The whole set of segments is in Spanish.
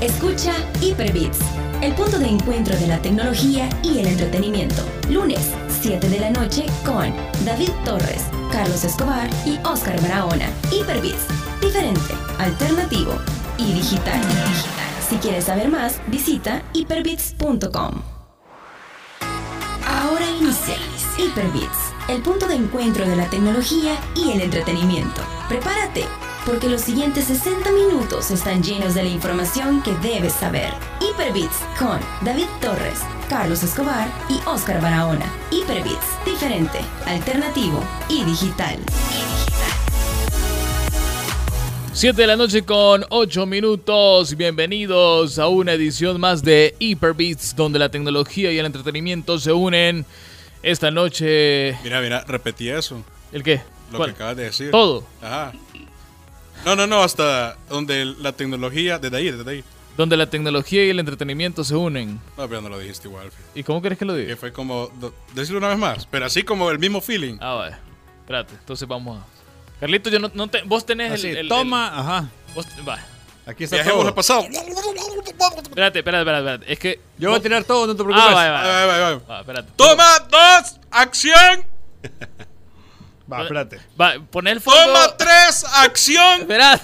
Escucha Hyperbits, el punto de encuentro de la tecnología y el entretenimiento. Lunes, 7 de la noche con David Torres, Carlos Escobar y Oscar Barahona. Hyperbits, diferente, alternativo y digital. Si quieres saber más, visita hyperbits.com. Ahora inicia Hyperbits, el punto de encuentro de la tecnología y el entretenimiento. Prepárate, porque los siguientes 60 minutos están llenos de la información que debes saber. Hyperbits con David Torres, Carlos Escobar y Oscar Barahona. Hyperbits, diferente, alternativo y digital. 7 de la noche con 8 minutos. Bienvenidos a una edición más de Hyperbeats, donde la tecnología y el entretenimiento se unen. Esta noche. Mira, mira, repetí eso. ¿El qué? Lo ¿Cuál? que acabas de decir. Todo. Ajá. No, no, no, hasta donde la tecnología, desde ahí, desde ahí. Donde la tecnología y el entretenimiento se unen. No, pero no lo dijiste igual. fe. ¿Y cómo querés que lo Que diga? fue como, decirlo una vez más, pero así como el mismo feeling. Ah, vaya. Espérate, entonces vamos a. Carlito, yo no, no te- vos tenés Así, el, el- toma, ajá. vos- va. Aquí está Viajemos todo. al pasado. Espérate, espérate, espérate, espérate. Es que. Yo voy a tirar todo, no te preocupes. Ah, vaya, vaya. Ahí va, ahí va, ahí va. Va, espérate. Toma dos, acción. Va, espérate. Va, poné el fondo. Toma tres, acción. Esperad.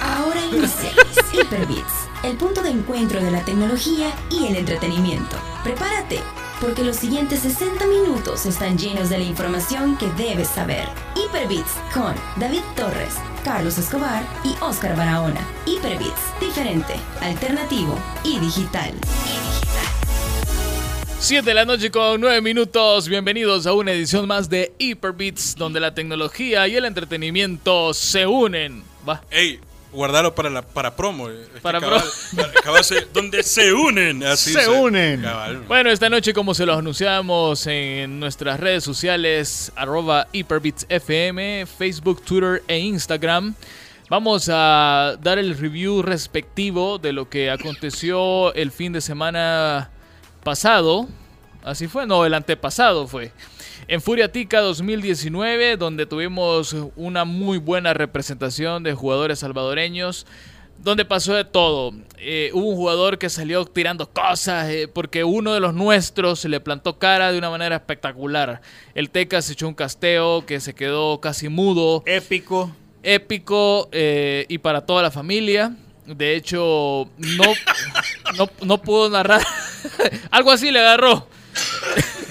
Ahora inicia Hyperbits, el punto de encuentro de la tecnología y el entretenimiento. Prepárate, porque los siguientes 60 minutos están llenos de la información que debes saber. Hyperbits con David Torres, Carlos Escobar y Oscar Barahona. Hyperbits, diferente, alternativo y digital. 7 de la noche con 9 minutos. Bienvenidos a una edición más de Hyperbeats, donde la tecnología y el entretenimiento se unen. Va. Ey, guardalo para la para promo. Es que Para cabal- cabal se- donde se unen. Así Se unen. Cabal. Bueno, esta noche, como se los anunciamos en nuestras redes sociales, arroba HyperbeatsFM, Facebook, Twitter e Instagram, vamos a dar el review respectivo de lo que aconteció el fin de semana pasado. Así fue, no, el antepasado fue. En Furiatica 2019, donde tuvimos una muy buena representación de jugadores salvadoreños, donde pasó de todo. Eh, hubo un jugador que salió tirando cosas, eh, porque uno de los nuestros se le plantó cara de una manera espectacular. El Teca se echó un casteo que se quedó casi mudo Épico. épico eh, y para toda la familia. De hecho, no, no, no pudo narrar. Algo así le agarró.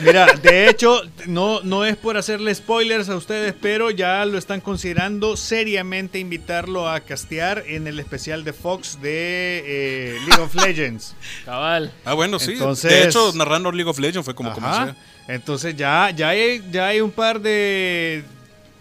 Mira, de hecho, no, no es por hacerle spoilers a ustedes, pero ya lo están considerando seriamente invitarlo a castear en el especial de Fox de eh, League of Legends. Cabal. Ah, bueno, sí. Entonces- de hecho, narrando League of Legends fue como Ajá. comencé. Entonces ya, ya, hay, ya hay un par de,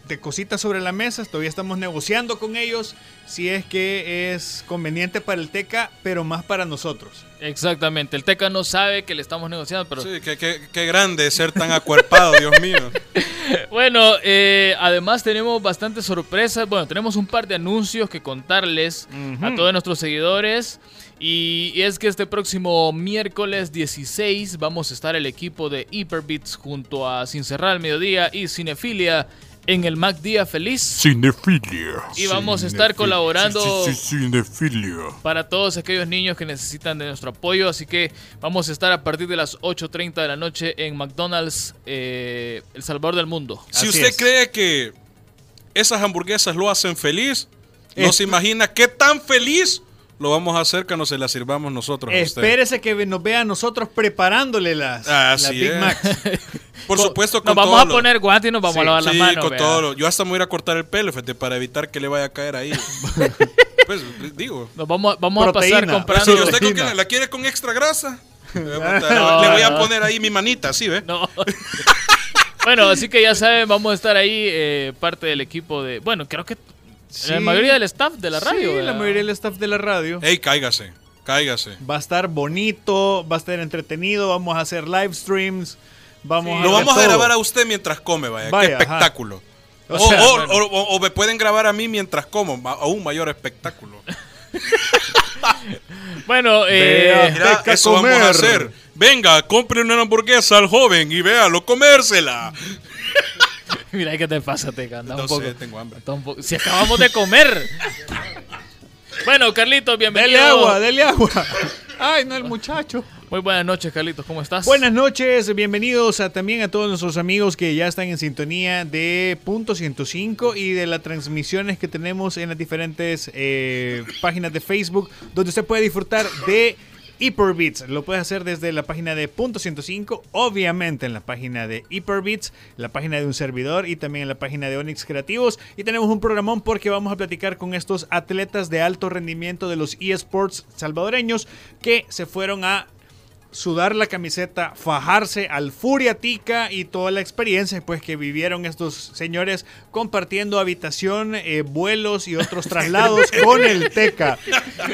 de cositas sobre la mesa. Todavía estamos negociando con ellos si es que es conveniente para el Teca, pero más para nosotros. Exactamente. El Teca no sabe que le estamos negociando, pero Sí, qué, qué- qué grande ser tan acuerpado, Dios mío. Bueno, eh, además tenemos bastantes sorpresas. Bueno, tenemos un par de anuncios que contarles a todos nuestros seguidores. Y, es que este próximo miércoles 16 vamos a estar el equipo de Hyperbeats junto a Sin Cerrar al Mediodía y Cinefilia en el Mac Día Feliz. Cinefilia. Y vamos a estar colaborando Cinefilia. para todos aquellos niños que necesitan de nuestro apoyo. Así que vamos a estar a partir de las 8.30 de la noche en McDonald's, eh, El Salvador del Mundo. Si Así usted es. cree que esas hamburguesas lo hacen feliz, no se imagina qué tan feliz lo vamos a hacer cuando se las sirvamos nosotros a usted. Espérese que nos vea a nosotros preparándole las, Así las Big. Macs. Por supuesto, Nos con vamos todo a lo- poner guantes y nos vamos Sí, a lavar las Sí, manos. con todo lo- Yo hasta me voy a a cortar el pelo, fíjate, para evitar que le vaya a caer ahí. pues, digo. Nos vamos, vamos a pasar comprando. Si usted con que la quiere con extra grasa, le voy a no. poner ahí mi manita, ¿sí, ve? No. bueno, así que ya saben, vamos a estar ahí, eh, parte del equipo de. Bueno, creo que Sí. la mayoría del staff de la radio. Sí, la mayoría del staff de la radio. Ey, cáigase, cáigase. Va a estar bonito, va a estar entretenido, vamos a hacer live streams, vamos a Lo vamos a grabar a usted mientras come, vaya. Vaya, Qué ajá. espectáculo. O O, sea, o- bueno. o- o- o me pueden grabar a mí mientras como, aún mayor espectáculo. Bueno, eh. Mira, eso vamos a hacer. Venga, compre una hamburguesa al joven y véalo comérsela. Mira, ¿qué te pasa, Teca? Anda No un poco. sé, tengo hambre. anda un poco- Si acabamos de comer. Bueno, Carlitos, bienvenido. Dele agua, dele agua. Ay, no el muchacho. Muy buenas noches, Carlitos, ¿cómo estás? Buenas noches, bienvenidos a, también a todos nuestros amigos que ya están en sintonía de Punto 105 y de las transmisiones que tenemos en las diferentes eh, páginas de Facebook, donde usted puede disfrutar de Hyperbeats. Lo puede hacer desde la página de Punto 105, obviamente en la página de Hyperbeats, la página de un servidor y también en la página de Onyx Creativos. Y tenemos un programón porque vamos a platicar con estos atletas de alto rendimiento de los eSports salvadoreños que se fueron a sudar la camiseta, fajarse al Furia Tica y toda la experiencia pues que vivieron estos señores compartiendo habitación, eh, vuelos y otros traslados con el Teca.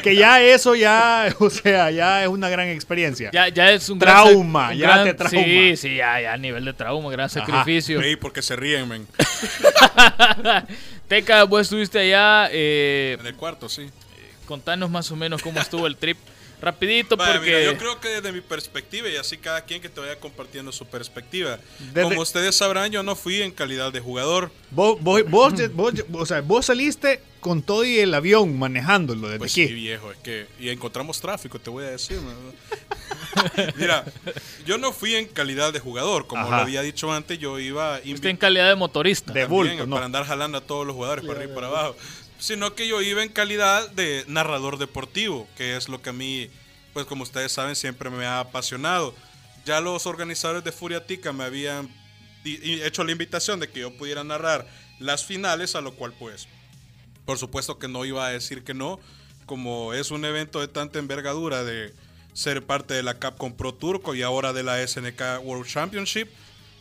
Que ya eso ya, o sea, ya es una gran experiencia. Ya, ya es un trauma, gran, ya gran- te trauma. Sí, sí, ya, ya a nivel de trauma, gran sacrificio. Ey, porque se ríen, men. Teca, vos estuviste allá, eh, En el cuarto, sí. contanos más o menos cómo estuvo el trip. Rapidito Vaya, porque... mira, yo creo que desde mi perspectiva, y así cada quien que te vaya compartiendo su perspectiva. Desde- Como ustedes sabrán, yo no fui en calidad de jugador. Vos, vos, vos, vos- o sea, vos saliste con todo y el avión manejándolo desde Pues aquí. sí, viejo, es que. Y encontramos tráfico, te voy a decir. Mira, yo no fui en calidad de jugador. Como Ajá. lo había dicho antes, yo iba. Usted en calidad de motorista. De también, bulto, ¿no? para andar jalando a todos los jugadores para arriba y para abajo. Sino que yo iba en calidad de narrador deportivo, que es lo que a mí, pues como ustedes saben, siempre me ha apasionado. Ya los organizadores de Furia Tica me habían hecho la invitación de que yo pudiera narrar las finales, a lo cual pues, por supuesto que no iba a decir que no, como es un evento de tanta envergadura de ser parte de la Capcom Pro Turco y ahora de la SNK World Championship,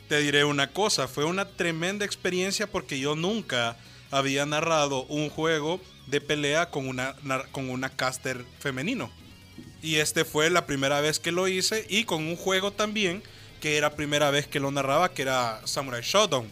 te diré una cosa, fue una tremenda experiencia porque yo nunca había narrado un juego de pelea con una, con una caster femenino. Y este fue la primera vez que lo hice y con un juego también que era primera vez que lo narraba, que era Samurai Shodown.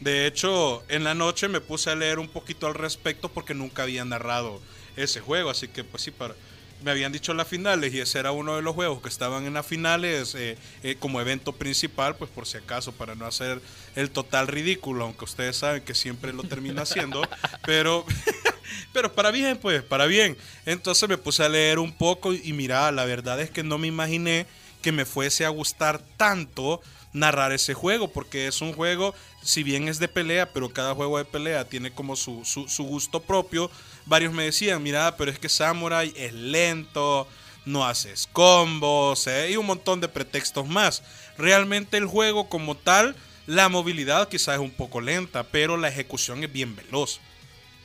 De hecho, en la noche me puse a leer un poquito al respecto porque nunca había narrado ese juego, así que pues sí, para, me habían dicho las finales y ese era uno de los juegos que estaban en las finales eh, eh, como evento principal, pues por si acaso, para no hacer el total ridículo, aunque ustedes saben que siempre lo termino haciendo, pero, pero para bien, pues, para bien. Entonces me puse a leer un poco y, mira, la verdad es que no me imaginé que me fuese a gustar tanto narrar ese juego, porque es un juego, si bien es de pelea, pero cada juego de pelea tiene como su, su, su gusto propio. Varios me decían, mira, pero es que Samurai es lento, no haces combos, ¿eh? y un montón de pretextos más. Realmente el juego como tal, la movilidad quizás es un poco lenta, pero la ejecución es bien veloz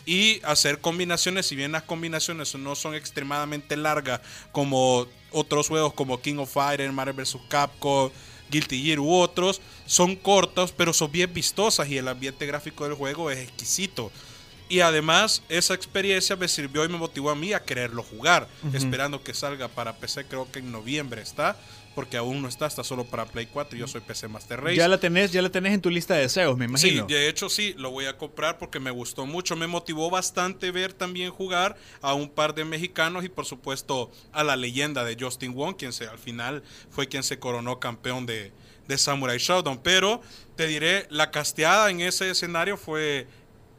y hacer combinaciones, si bien las combinaciones no son extremadamente largas como otros juegos como King of Fighters, Marvel vs. Capcom, Guilty Gear u otros, son cortos pero son bien vistosas y el ambiente gráfico del juego es exquisito. Y además esa experiencia me sirvió y me motivó a mí a quererlo jugar, esperando que salga para PC, creo que en noviembre está, porque aún no está, está solo para Play 4 y yo soy PC Master Race. Ya la tenés, ya la tenés en tu lista de deseos, me imagino. Sí, de hecho sí, lo voy a comprar porque me gustó mucho. Me motivó bastante ver también jugar a un par de mexicanos y por supuesto a la leyenda de Justin Wong, quien se, al final fue quien se coronó campeón de, de Samurai Shodown. Pero te diré, la casteada en ese escenario fue,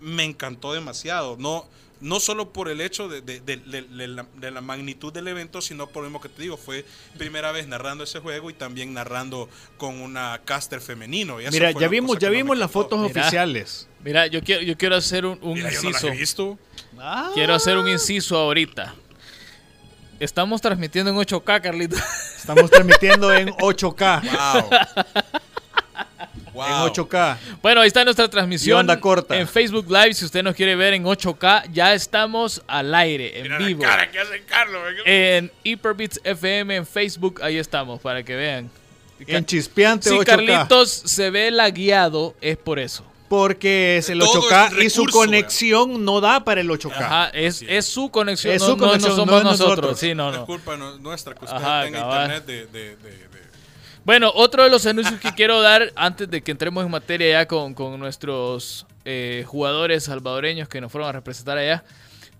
me encantó demasiado. No, no solo por el hecho de, de- de- de- de la, de la magnitud del evento, sino por lo mismo que te digo, fue primera vez narrando ese juego y también narrando con una caster femenino. Y Mira, ya vimos, ya vimos las fotos Mira. oficiales. Mira, yo quiero, yo quiero hacer un, un Mira, yo no las inciso. he visto. Quiero hacer un inciso ahorita. Estamos transmitiendo en 8K, Carlito. Estamos transmitiendo en 8K. Wow. En 8K. Bueno, ahí está nuestra Y transmisión onda corta. en Facebook Live. Si usted nos quiere ver en 8K, ya estamos al aire, en Mira vivo. la cara que hace Carlos. venga. En Hyperbits FM en Facebook, ahí estamos, para que vean. En chispeante Si 8K. Carlitos se ve lagueado, es por eso. Porque es el Todo 8K es y su recurso, conexión no da para el 8K. Ajá, es, es su conexión, Es no, su no- no conexión, somos no es nosotros. nosotros. Sí, no, Es no. culpa no- nuestra que usted Ajá, tenga cabal. internet de, de- de- de- Bueno, otro de los anuncios que quiero dar antes de que entremos en materia ya con, con nuestros eh, jugadores salvadoreños que nos fueron a representar allá.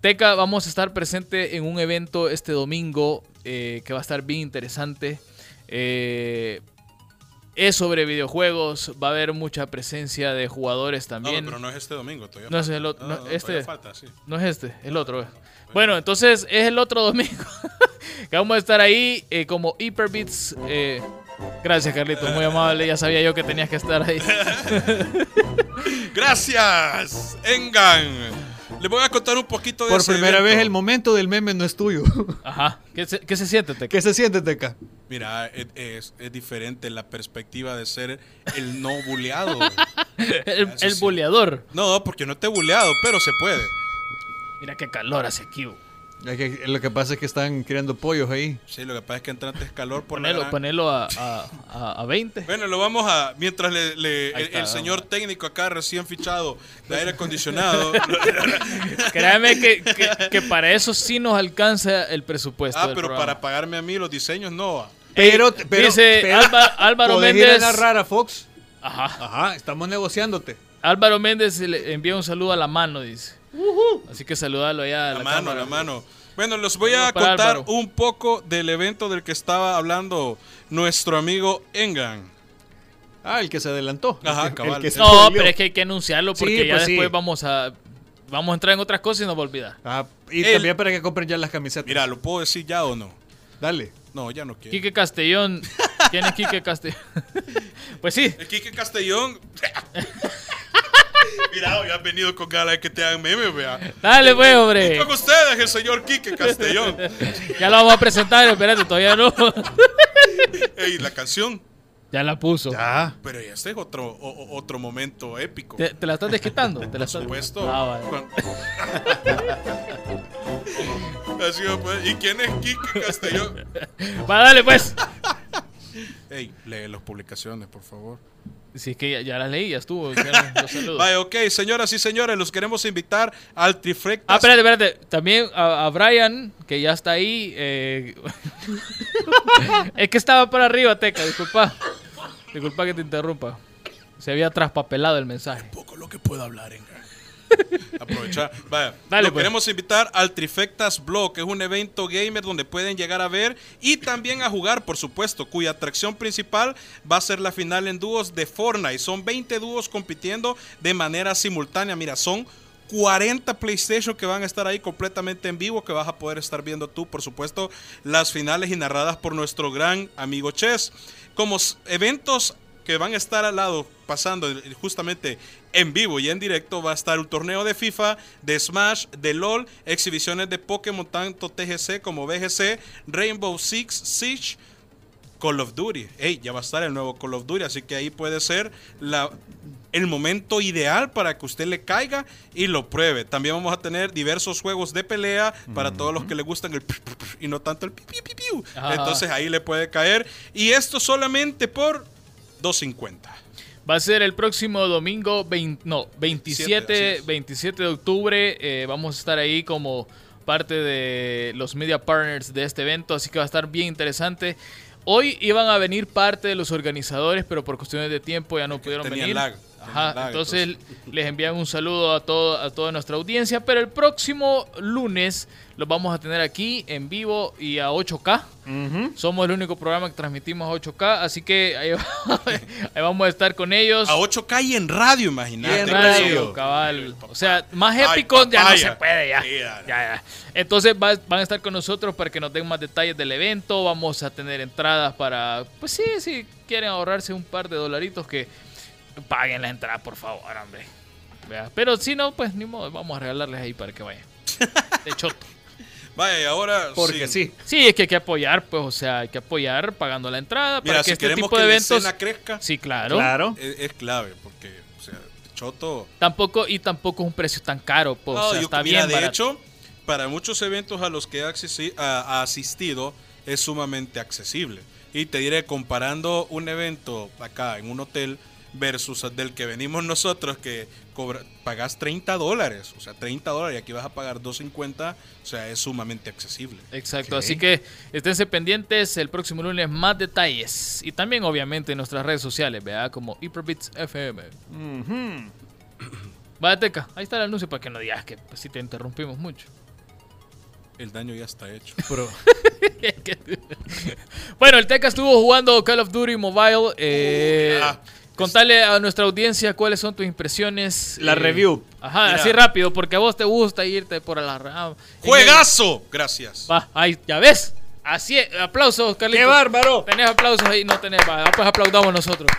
Teca, vamos a estar presente en un evento este domingo eh, que va a estar bien interesante. Eh, Es sobre videojuegos, va a haber mucha presencia de jugadores No, también. pero no es este domingo. Todavía No es falta. el otro- no, este- todavía falta, sí. No es este, el otro. Bueno, entonces es el otro domingo. que vamos a estar ahí eh, como Hyperbeats. eh, gracias, Carlitos, muy amable. Ya sabía yo que tenías que estar ahí. Gracias, Engan. Les voy a contar un poquito de Por ese primera evento. vez el momento del meme no es tuyo. Ajá. ¿Qué se, qué se siente, Teca? ¿Qué se siente, Teca? Mira, es, es- es diferente la perspectiva de ser el no buleado. El, el sí. buleador. No, porque no te he buleado, pero se puede. Mira qué calor hace aquí. Bo. Es que Lo que pasa es que están criando pollos ahí. Sí, lo que pasa es que entrante es calor por la Ponelo, gran- ponelo a, a, a- a 20. Bueno, lo vamos a. Mientras le- el, está, el vamos. señor técnico acá recién fichado de aire acondicionado. Créame que, que- que para eso sí nos alcanza el presupuesto. ah, del pero programa. para pagarme a mí los diseños, no. Pero, pero dice pero- Álva- Álvaro ¿podés ir a Méndez. narrar a Fox? Ajá. Ajá, estamos negociándote. Álvaro Méndez le envía un saludo a la mano, dice. Así que saludalo allá a La, la, mano, cámara. la mano. Bueno, les voy a contar Álvaro. un poco del evento del que estaba hablando nuestro amigo Engan. Ah, el que se adelantó. Ajá, El que- cabal. el que se No, pero es que hay que anunciarlo porque Sí, ya pues sí. después vamos a vamos a entrar en otras cosas y nos va a olvidar. Ah, y El- también para que compren ya las camisetas. Mira, ¿lo puedo decir ya o no? Dale. No, ya no quiero. Quique Castellón. ¿Quién es Quique Castellón? pues sí. El Quique Castellón. Mira, ya has venido con ganas de que te hagan memes, vea. Dale, pues, hombre. Con ustedes, el señor Quique Castellón. Ya lo vamos a presentar, espérate, todavía no. Ey, la canción. ya la puso. Ya. Pero este es otro, o- otro momento épico. ¿Te, te la estás desquitando? ¿Te la Por supuesto. Ah, vale. Cuando- Así va, pues. ¿Y quién es Quique Castellón? Va, dale, pues. Ey, lee las publicaciones, por favor. Si es que ya, ya las leí, ya estuvo. ya los saludos. Vaya, ok, señoras y señores, los queremos invitar al Trifectas. Ah, espérate, espérate. También a, a Brian, que ya está ahí. eh, es que estaba por arriba, Teca, disculpa. Disculpa que te interrumpa. Se había traspapelado el mensaje. poco lo que puedo hablar, Enga. Aprovechar. Vaya, Dale, lo pues. queremos invitar al Trifectas Blog, que es un evento gamer donde pueden llegar a ver y también a jugar, por supuesto, cuya atracción principal va a ser la final en dúos de Fortnite. Son 20 dúos compitiendo de manera simultánea. Mira, son 40 PlayStation que van a estar ahí completamente en vivo, que vas a poder estar viendo tú, por supuesto, las finales y narradas por nuestro gran amigo Chess. Como eventos que van a estar al lado pasando eh, justamente en vivo y en directo va a estar un torneo de FIFA, de Smash, de LOL, exhibiciones de Pokémon tanto TGC como BGC, Rainbow Six Siege, Call of Duty. Ey, ya va a estar el nuevo Call of Duty, así que ahí puede ser la, el momento ideal para que usted le caiga y lo pruebe. También vamos a tener diversos juegos de pelea para todos los que le gustan el y no tanto el. Entonces ahí le puede caer y esto solamente por 2.50. Va a ser el próximo domingo, 20 no, 27, así es. 27 de octubre. eh, vamos a estar ahí como parte de los media partners de este evento, así que va a estar bien interesante. Hoy iban a venir parte de los organizadores, pero por cuestiones de tiempo ya no pudieron venir. lag, Ajá, entonces les envían un saludo a, todo, a toda nuestra audiencia, pero el próximo lunes los vamos a tener aquí en vivo y a 8K. Somos el único programa que transmitimos a 8K, así que ahí, ahí vamos a estar con ellos. A 8K y en radio, imagínate. en en radio, cabal. O sea, más Ay, épico ya no se puede, ya. Sí, ya. Entonces va- van a estar con nosotros para que nos den más detalles del evento. Vamos a tener entradas para, pues sí, si quieren ahorrarse un par de dolaritos que paguen la entrada, por favor, hombre. Vea, Pero si no, pues ni modo, vamos a regalarles ahí para que vayan. De choto. Vaya, y ahora. Porque sí. Sí, es que hay que apoyar, pues, o sea, hay que apoyar pagando la entrada Mira, para que si este queremos tipo que de la eventos. escena crezca, Sí, claro. Claro. es, es clave, porque, o sea, Choto. Tampoco, y tampoco es un precio tan caro, pues, No, o sea, yo- está mira, bien de barato. hecho, para muchos eventos a los que he a asistido, es sumamente accesible. Y te diré, comparando un evento acá en un hotel versus el del que venimos nosotros, que cobra, pagas 30 dólares, o sea, 30 dólares y aquí vas a pagar 2.50, o sea, es sumamente accesible. Exacto, así que esténse pendientes el próximo lunes más detalles y también obviamente en nuestras redes sociales, vea como Hyperbits FM. Vaya Teca, ahí está el anuncio para que no digas que pues, si te interrumpimos mucho. El daño ya está hecho. Pro- bueno, el Teca estuvo jugando Call of Duty Mobile. Eh, Ah. Contale a nuestra audiencia cuáles son tus impresiones. La eh, review. Ajá, Mira. así rápido, porque a vos te gusta irte por la rama. ¡Juegazo! Gracias. Va, ahí, ya ves. Así es. Aplausos, Carlitos. ¡Qué bárbaro! Tenés aplausos ahí, no tenés. Va, pues aplaudamos nosotros.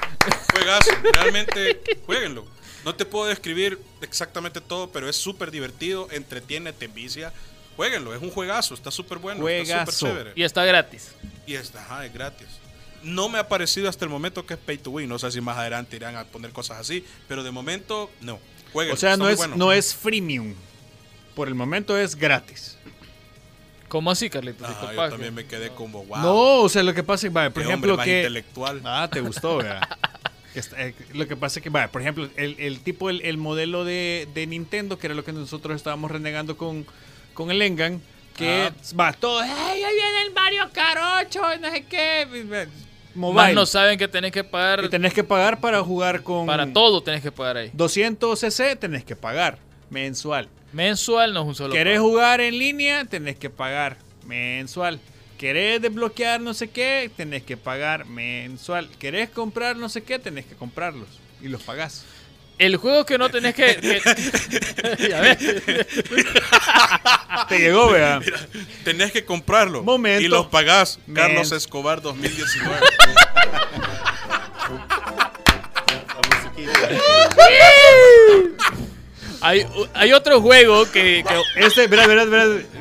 Juegazo. Realmente, jueguenlo. No te puedo describir exactamente todo, pero es súper divertido, entretiene, te envicia. Jueguenlo, es un juegazo, está súper bueno, está Juegazo. súper chévere. Y está gratis. Y está, ajá, es gratis. No me ha parecido hasta el momento que es pay to win. No sé si más adelante irán a poner cosas así, pero de momento no. Jueguenlo. O sea, no es, bueno. no es freemium. Por el momento es gratis. ¿Cómo así, Carlitos? Ajá, Disculpa yo también me quedé como, wow. No, o sea, lo que pasa es que, vaya, por qué ejemplo, hombre más que... intelectual. Ah, te gustó, ¿verdad? Eh, lo que pasa es que, vaya, por ejemplo, el, el tipo, el, el modelo de, de Nintendo, que era lo que nosotros estábamos renegando con, con el Engan, que Ah. va todo, ¡ay, ahí viene el Mario Kart 8! y No sé qué. Mobile. Más no saben que tenés que pagar Y tenés que pagar para jugar con... para todo, tenés que pagar ahí. 200 cc tenés que pagar mensual. Mensual no es un solo. ¿Querés pago. jugar en línea? Tenés que pagar mensual. ¿Querés desbloquear no sé qué? Tenés que pagar mensual. ¿Querés comprar no sé qué? Tenés que comprarlos. Y los pagás. El juego que no tenés que. que- ya ves. Te llegó, vea. Tenés que comprarlo. Momento. Y los pagás. Men. Carlos Escobar 2019. Hay, hay otro juego que. que- Este, verá, verá.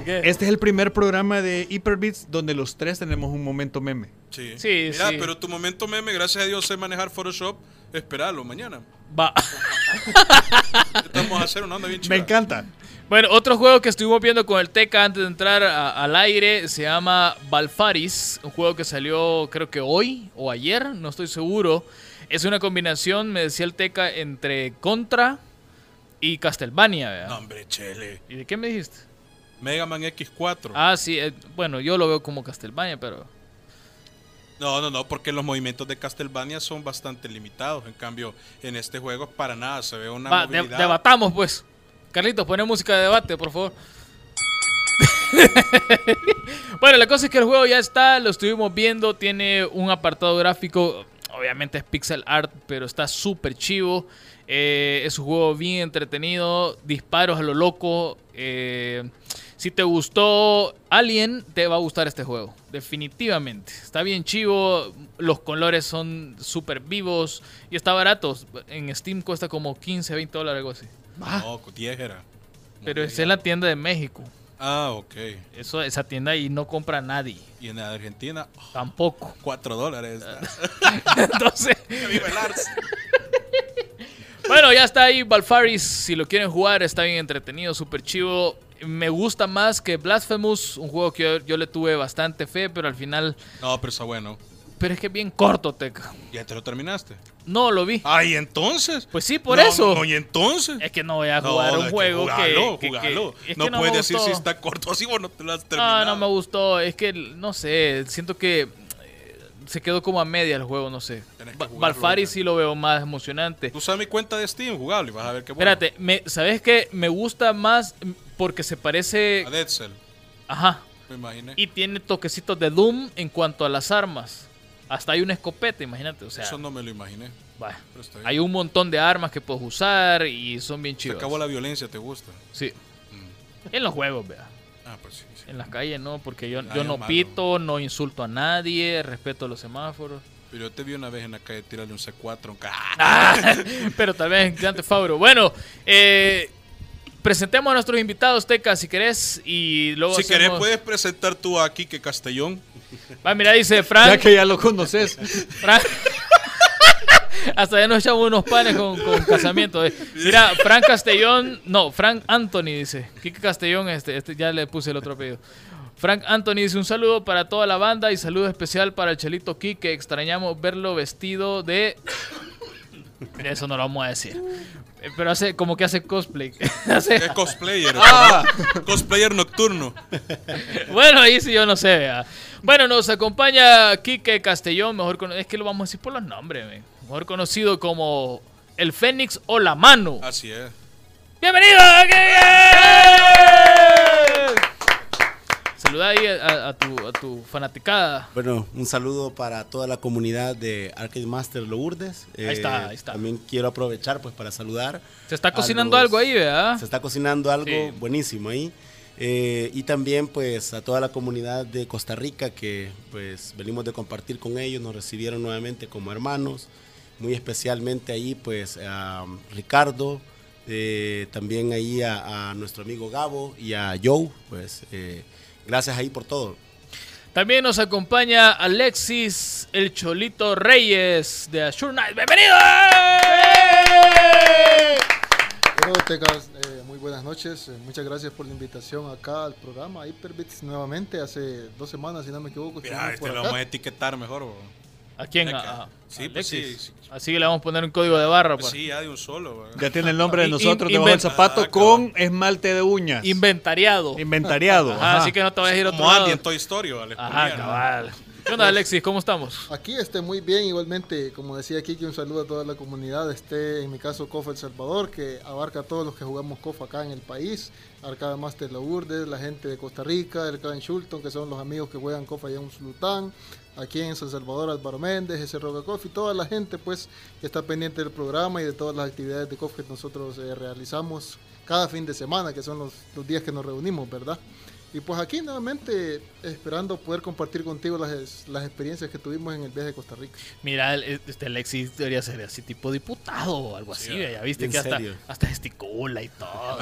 ¿Qué? Este es el primer programa de Hyperbits donde los tres tenemos un momento meme. Sí. Sí, Mira, sí. pero tu momento meme, gracias a Dios sé manejar Photoshop. Esperalo mañana. Va. Vamos a hacer una onda bien chida. Me encanta. Bueno, otro juego que estuvimos viendo con el Teca antes de entrar a- al aire se llama Balfaris, un juego que salió creo que hoy o ayer, no estoy seguro. Es una combinación, me decía el Teca, entre Contra y Castlevania. ¿verdad? No, hombre, chele. ¿Y de qué me dijiste? Mega Man X4. Ah, sí, eh, bueno, yo lo veo como Castlevania, pero... No, no, no, porque los movimientos de Castlevania son bastante limitados. En cambio, en este juego para nada se ve una Va, movilidad. debatamos pues. Carlitos, pone música de debate, por favor. bueno, la cosa es que el juego ya está, lo estuvimos viendo, tiene un apartado gráfico, obviamente es pixel art, pero está súper chivo. Eh, es un juego bien entretenido, disparos a lo loco. eh, si te gustó Alien, te va a gustar este juego, definitivamente. Está bien chivo, los colores son súper vivos y está barato. En Steam cuesta como 15, 20 dólares, algo así. No, 10 era. Pero es en la tienda de México. Ah, ok. Eso, esa tienda ahí no compra nadie. Y en Argentina, oh, Tampoco. 4 dólares. Entonces, el Ars. bueno, ya está ahí Balfaris. Si lo quieren jugar, está bien entretenido, súper chivo. Me gusta más que Blasphemous, un juego que yo, yo le tuve bastante fe, pero al final. No, pero está bueno. Pero es que es bien corto, Teca. ¿Ya te lo terminaste? No lo vi. Ay, entonces. Pues sí, por No, eso. No, y entonces. Es que no voy a No, jugar no, un que juego que, jugalo, que- que- jugalo. no puedes decir si está corto así vos no te lo has No, terminado. no me gustó. Es que, no sé, siento que eh, se quedó como a media el juego, no sé. Tenés que Ba- jugarlo, Balfaris ya. sí lo veo más emocionante. Tú sabes mi cuenta de Steam, jugable, y vas a ver qué bueno. Espérate, me, ¿sabes qué? Me gusta más porque se parece... A Dead Cell, Ajá. me imaginé. Y tiene toquecitos de Doom en cuanto a las armas. Hasta hay una escopeta, imagínate. O sea, Eso no me lo imaginé. bien. hay un montón de armas que puedes usar y son bien Se chivas. acabó la violencia, ¿te gusta? Sí. En los juegos, vea. Ah, pues sí. sí. En las calles no, porque yo, yo no malo. pito, no insulto a nadie, respeto los semáforos. Pero yo te vi una vez en la calle tirarle un C4 a un Ah, pero tal vez Fabro. Bueno, eh, presentemos a nuestros invitados, Teca, si querés, y luego Si querés, hacemos- puedes presentar tú a Quique Castellón. Va, mira, dice Ya Frank. que ya lo conoces. Frank- Hasta ya nos echamos unos panes con, con casamiento. eh. Mira, Frank Castellón, no, Frank Anthony dice. Quique Castellón, este, este ya le puse el otro apellido. Frank Anthony dice un saludo para toda la banda y saludo especial para el Chelito Quique. Extrañamos verlo vestido de. Eso no lo vamos a decir. Eh, Pero hace como que hace cosplay. Hace- Es cosplayer. Ah. Cosplayer nocturno. Bueno, ahí sí yo no sé. vea. Bueno, nos acompaña Quique Castellón, mejor cono- es que lo vamos a decir por los nombres, mejor conocido como el Fénix o la Mano. Así es. ¡Bienvenido! ¡Qué bien! Saluda ahí a, a tu, a tu fanaticada. Bueno, un saludo para toda la comunidad de Arcade Master Lourdes. Ahí está, ahí está. También quiero aprovechar pues para saludar. Se está cocinando los- algo ahí, ¿verdad? Se está cocinando algo Sí. buenísimo ahí. Eh, y también pues a toda la comunidad de Costa Rica que pues venimos de compartir con ellos, nos recibieron nuevamente como hermanos, muy especialmente ahí pues a Ricardo, eh, también ahí a, a nuestro amigo Gabo y a Joe, pues eh, gracias ahí por todo. También nos acompaña Alexis el Cholito Reyes de Assure Night. ¡Bienvenido! Eh, muy buenas noches. Eh, muchas gracias por la invitación acá al programa Hyperbits nuevamente. Hace dos semanas, si no me equivoco. Mira, este por lo acá. vamos a etiquetar mejor. bro. ¿A quién? A- a Sí, pues Alexis. sí, sí. Así que le vamos a poner un código de barra. Pues pues. sí, ya de un solo. bro. Ya tiene el nombre de nosotros debajo del zapato Ah, con esmalte de uñas. Inventariado. Inventariado. Ajá, ajá. así que no te vayas a ir a otro Como lado. en Toy Story, ¿vale? Ajá, Ponía, ¿no? cabal. ¿Qué onda, Alexis? ¿Cómo estamos? Aquí esté muy bien, igualmente, como decía Kiki, un saludo a toda la comunidad. Este, en mi caso, COFA El Salvador, que abarca a todos los que jugamos COFA acá en el país. Arcada Master Lourdes, la gente de Costa Rica, el en Shulton, que son los amigos que juegan COFA allá en Sultán. Aquí en San Salvador, Álvaro Méndez, ese Roca Coffee, toda la gente pues que está pendiente del programa y de todas las actividades de COF que nosotros eh, realizamos cada fin de semana, que son los, los días que nos reunimos, ¿verdad? Y pues aquí nuevamente esperando poder compartir contigo las, las experiencias que tuvimos en el viaje de Costa Rica. Mira, el- este Alexis debería ser así tipo diputado o algo así. ya viste que hasta, hasta gesticula y todo.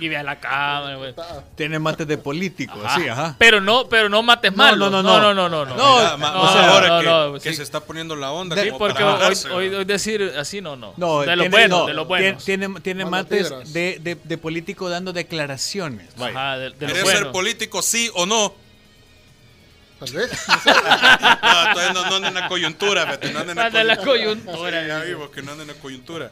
y ve a la cámara. güey. Tiene mates de político, Ajá. sí, ajá. Pero no, pero no mates No, mal. no, no, no, no. no, no, no. No, más no, ahora no, que, no, que sí. se está poniendo la onda. Sí, porque hoy, hoy, ¿no? hoy decir así no, no. No, de los tiene, buenos, no, de los tiene- buenos. Tiene, tiene mates de, de, de político dando declaraciones. Ajá, de, de los ¿Querés ser político, sí o no? Tal vez. No, todavía no, no anda en la coyuntura, fíjate, no anda en la Anda en la coyuntura. Sí, ya vimos que no anda en la coyuntura.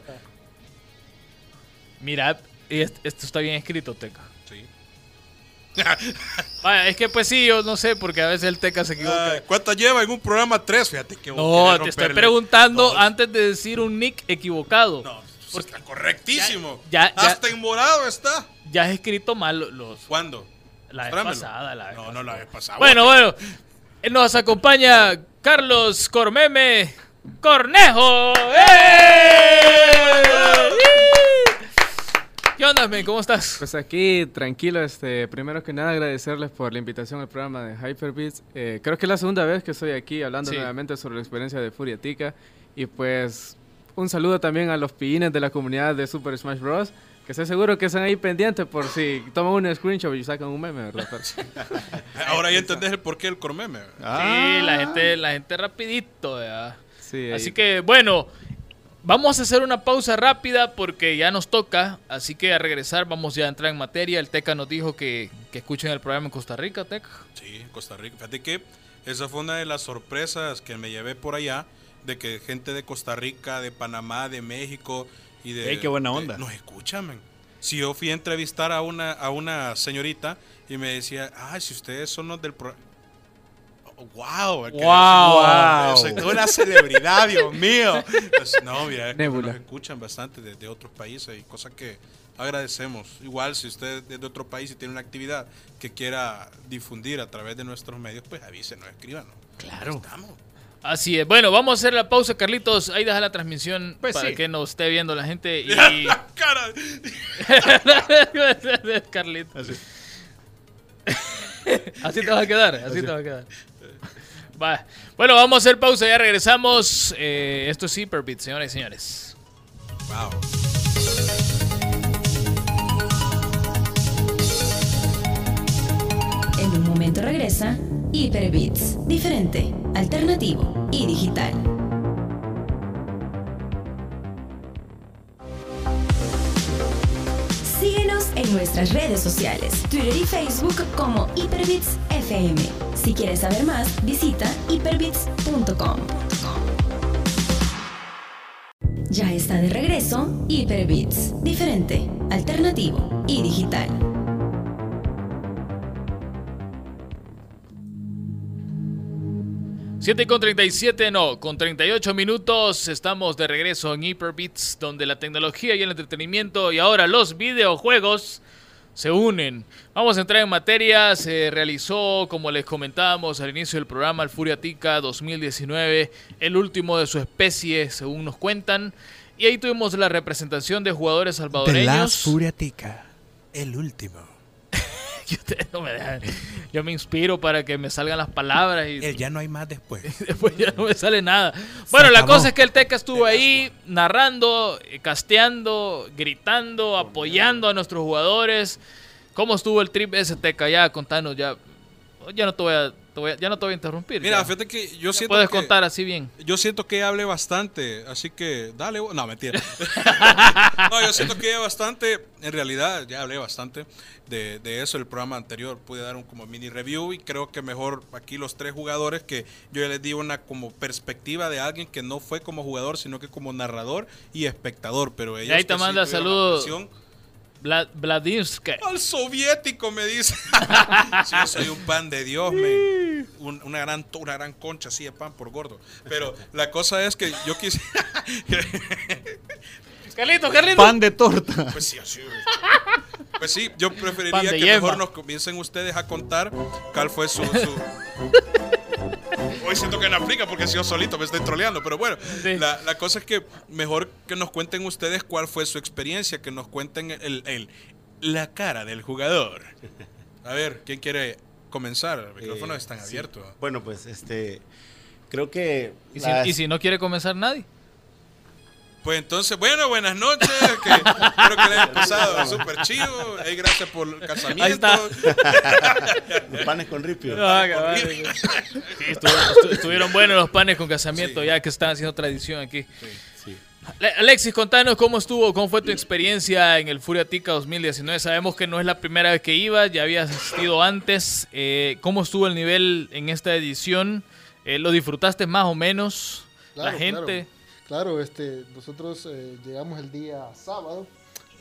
Mira, esto está bien escrito, Teca. Sí. Vaya, es que pues sí, yo no sé, porque a veces el Teca se equivoca. Ay, ¿Cuántas lleva en un programa? Tres, fíjate que no, te estoy preguntando antes de decir un nick equivocado. No, pues está correctísimo. Ya- ya- Hasta en morado está. Ya has escrito mal lo- los, ¿Cuándo? La vez pasada. La vez No, pasada. no, la vez pasada. Bueno, bueno. eh, Nos acompaña Carlos Cormeme Cornejo. ¡Eh! ¿Qué onda, men? ¿Cómo estás? Pues aquí, tranquilo, este, primero que nada agradecerles por la invitación al programa de Hyperbeats. Eh, creo que es la segunda vez que estoy aquí hablando Sí. nuevamente sobre la experiencia de Furiatica. Y pues un saludo también a los pillines de la comunidad de Super Smash Bros. Que estoy seguro que están ahí pendientes por si toman un screenshot y sacan un meme, ¿verdad? Ahora ya entendés el porqué del cormeme. Sí, la gente, la gente rapidito, ¿verdad? sí, Así ahí- que, bueno, vamos a hacer una pausa rápida porque ya nos toca. Así que a regresar vamos ya a entrar en materia. El Teca nos dijo que, que escuchen el programa en Costa Rica, Teca. Sí, en Costa Rica. Fíjate que esa fue una de las sorpresas que me llevé por allá, de que gente de Costa Rica, de Panamá, de México y de... Ey, qué buena de- onda. nos escuchan, men. Si yo fui a entrevistar a una, a una señorita y me decía, ay, si ustedes son los del programa... ¡Wow! Wow. Soy toda una celebridad, Dios mío. Pues, no, mira, nos escuchan bastante de, de otros países y cosas que agradecemos. Igual, si usted es de otro país y tiene una actividad que quiera difundir a través de nuestros medios, pues avísenos, escríbanos. Claro. Estamos. Así es. Bueno, vamos a hacer la pausa, Carlitos. Ahí deja la transmisión Pues para sí. que nos esté viendo la gente. Y. La cara. Carlitos. Así te va a quedar, así te va a quedar. Va. Bueno, vamos a hacer pausa, ya regresamos. Eh, esto es Hyperbeat, señoras y señores. Wow. En un momento regresa Hyperbits, diferente, alternativo y digital. Síguenos en nuestras redes sociales, Twitter y Facebook como Hyperbits FM. Si quieres saber más, visita hyperbits.com. Ya está de regreso Hyperbits, diferente, alternativo y digital. Siete con 37, no, con 38 minutos estamos de regreso en Hyperbeats, donde la tecnología y el entretenimiento y ahora los videojuegos se unen. Vamos a entrar en materia. Se realizó, como les comentábamos al inicio del programa, el Furia Tica 2019, el último de su especie, según nos cuentan. Y ahí tuvimos la representación de jugadores salvadoreños. Furiatica. El último. Y ustedes no me dejan. Yo me inspiro para que me salgan las palabras y El ya no hay más después. después ya no me sale nada. Bueno, la cosa es que el Teca estuvo ahí narrando, eh, casteando, gritando, apoyando a nuestros jugadores. ¿Cómo estuvo el trip ese Teca? Ya, contanos, ya. Ya no te voy a, te voy a- ya no te voy a interrumpir. Mira, ya. fíjate que yo siento puedes que- contar así bien. Yo siento que hable bastante, así que dale. No, mentira. no, yo siento que bastante, en realidad ya hablé bastante de, de eso el programa anterior. Pude dar un como mini review y creo que mejor aquí los tres jugadores que yo ya les di una como perspectiva de alguien que no fue como jugador, sino que como narrador y espectador. Pero ellos ahí te sí manda tuvieron saludos. La presión, Vla- Vladirsky. Al soviético me dice. Sí, yo soy un pan de Dios, me. Un- una, gran, una gran concha así de pan por gordo. Pero la cosa es que yo quise. Carlito, Carlito. Pan de torta. Pues sí, así. Pues sí, yo preferiría que yema. mejor nos comiencen ustedes a contar cuál fue su. su- Hoy siento que no aplica porque si yo solito me estoy troleando, pero bueno, Sí. la, la cosa es que mejor que nos cuenten ustedes cuál fue su experiencia, que nos cuenten el, el- la cara del jugador. A ver, ¿quién quiere comenzar? Los micrófonos Eh, están sí. abiertos. Bueno, pues este. Creo que. ¿Y si, las- y si no quiere comenzar nadie? Pues entonces, bueno, buenas noches. Que, espero que le hayan pasado súper chido. Hey, gracias por el casamiento. Ahí está. Los panes con ripio. Sí, estuvieron, estu- estuvieron buenos los panes con casamiento, Sí. ya que están haciendo tradición aquí. Sí. Alexis, contanos cómo estuvo, cómo fue tu experiencia en el Furia Tica 2019. Sabemos que no es la primera vez que ibas, ya habías asistido antes. Eh, ¿Cómo estuvo el nivel en esta edición? Eh, ¿Lo disfrutaste más o menos? la gente. Claro, este, nosotros eh, llegamos el día sábado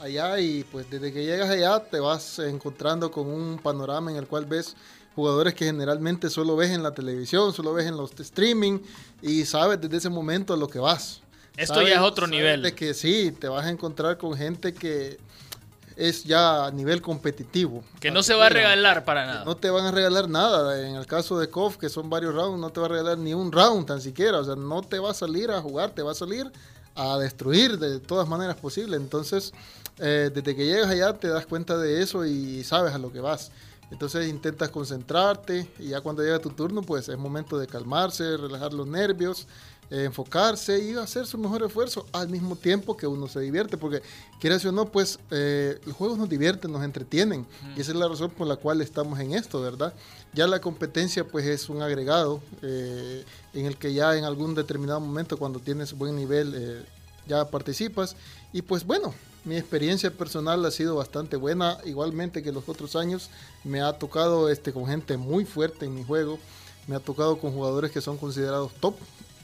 allá y pues desde que llegas allá te vas encontrando con un panorama en el cual ves jugadores que generalmente solo ves en la televisión, solo ves en los streaming y sabes desde ese momento a lo que vas. Esto ya es otro nivel. De que sí, te vas a encontrar con gente que es ya a nivel competitivo. Que no se va a regalar para nada. No te van a regalar nada. En el caso de KOF, que son varios rounds, no te va a regalar ni un round tan siquiera. O sea, no te va a salir a jugar, te va a salir a destruir de todas maneras posibles. Entonces, eh, desde que llegas allá te das cuenta de eso y sabes a lo que vas. Entonces intentas concentrarte y ya cuando llega tu turno, pues es momento de calmarse, relajar los nervios, eh, enfocarse y hacer su mejor esfuerzo al mismo tiempo que uno se divierte, porque quieras o no, pues eh, los juegos nos divierten, nos entretienen y esa es la razón por la cual estamos en esto, ¿verdad? Ya la competencia pues es un agregado eh, en el que ya en algún determinado momento cuando tienes buen nivel ya participas y pues bueno, mi experiencia personal ha sido bastante buena, igualmente que los otros años me ha tocado este con gente muy fuerte en mi juego, me ha tocado con jugadores que son considerados top,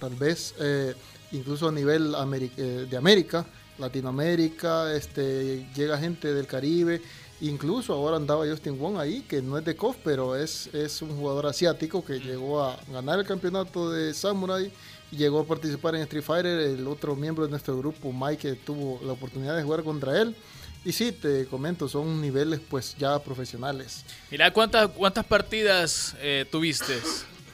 tal vez eh, incluso a nivel ameri- eh, de América, Latinoamérica, este, llega gente del Caribe, incluso ahora andaba Justin Wong ahí, que no es de KOF, pero es, es un jugador asiático que llegó a ganar el campeonato de Samurai y llegó a participar en Street Fighter, el otro miembro de nuestro grupo, Mike, que tuvo la oportunidad de jugar contra él. Y sí, te comento, son niveles pues ya profesionales. Mira, ¿cuántas, cuántas partidas eh, tuviste?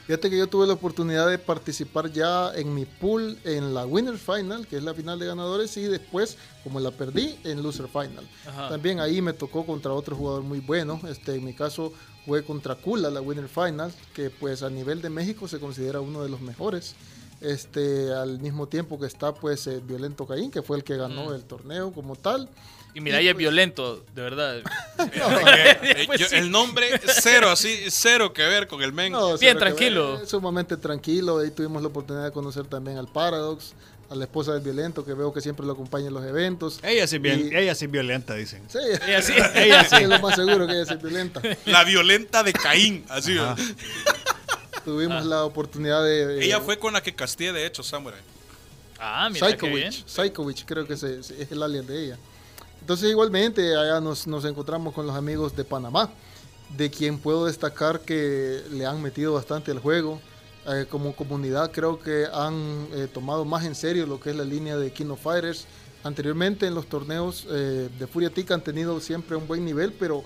Fíjate que yo tuve la oportunidad de participar ya en mi pool en la Winner Final, que es la final de ganadores, y después, como la perdí, en Loser Final. Ajá. También ahí me tocó contra otro jugador muy bueno. Este, en mi caso, jugué contra Kula, la Winner Final, que pues a nivel de México se considera uno de los mejores. Este, al mismo tiempo que está pues eh, Violento Caín, que fue el que ganó Mm. el torneo como tal. Y mira, Y ella es violento, de verdad. Eh, Pues yo- sí. El nombre cero, así, cero que ver con el men. No, Bien tranquilo. ver, Sumamente tranquilo. Ahí tuvimos la oportunidad de conocer también al Paradox, a la esposa del violento, que veo que siempre lo acompaña en los eventos. Ella sí, bien, Y- ella sí violenta, dicen. Sí, Ella sí. ella sí. Es lo más seguro que ella es violenta. La violenta de Caín, así. Tuvimos la oportunidad de... eh, Ella fue con la que castié, de hecho, Samurai. Ah, mira. Psychowitch, creo que se- es el alien de ella. Entonces, igualmente, allá nos, encontramos con los amigos de Panamá, de quien puedo destacar que le han metido bastante al juego. Eh, como comunidad, creo que han eh, tomado más en serio lo que es la línea de King of Fighters. Anteriormente en los torneos eh, de Furia Tica han tenido siempre un buen nivel, pero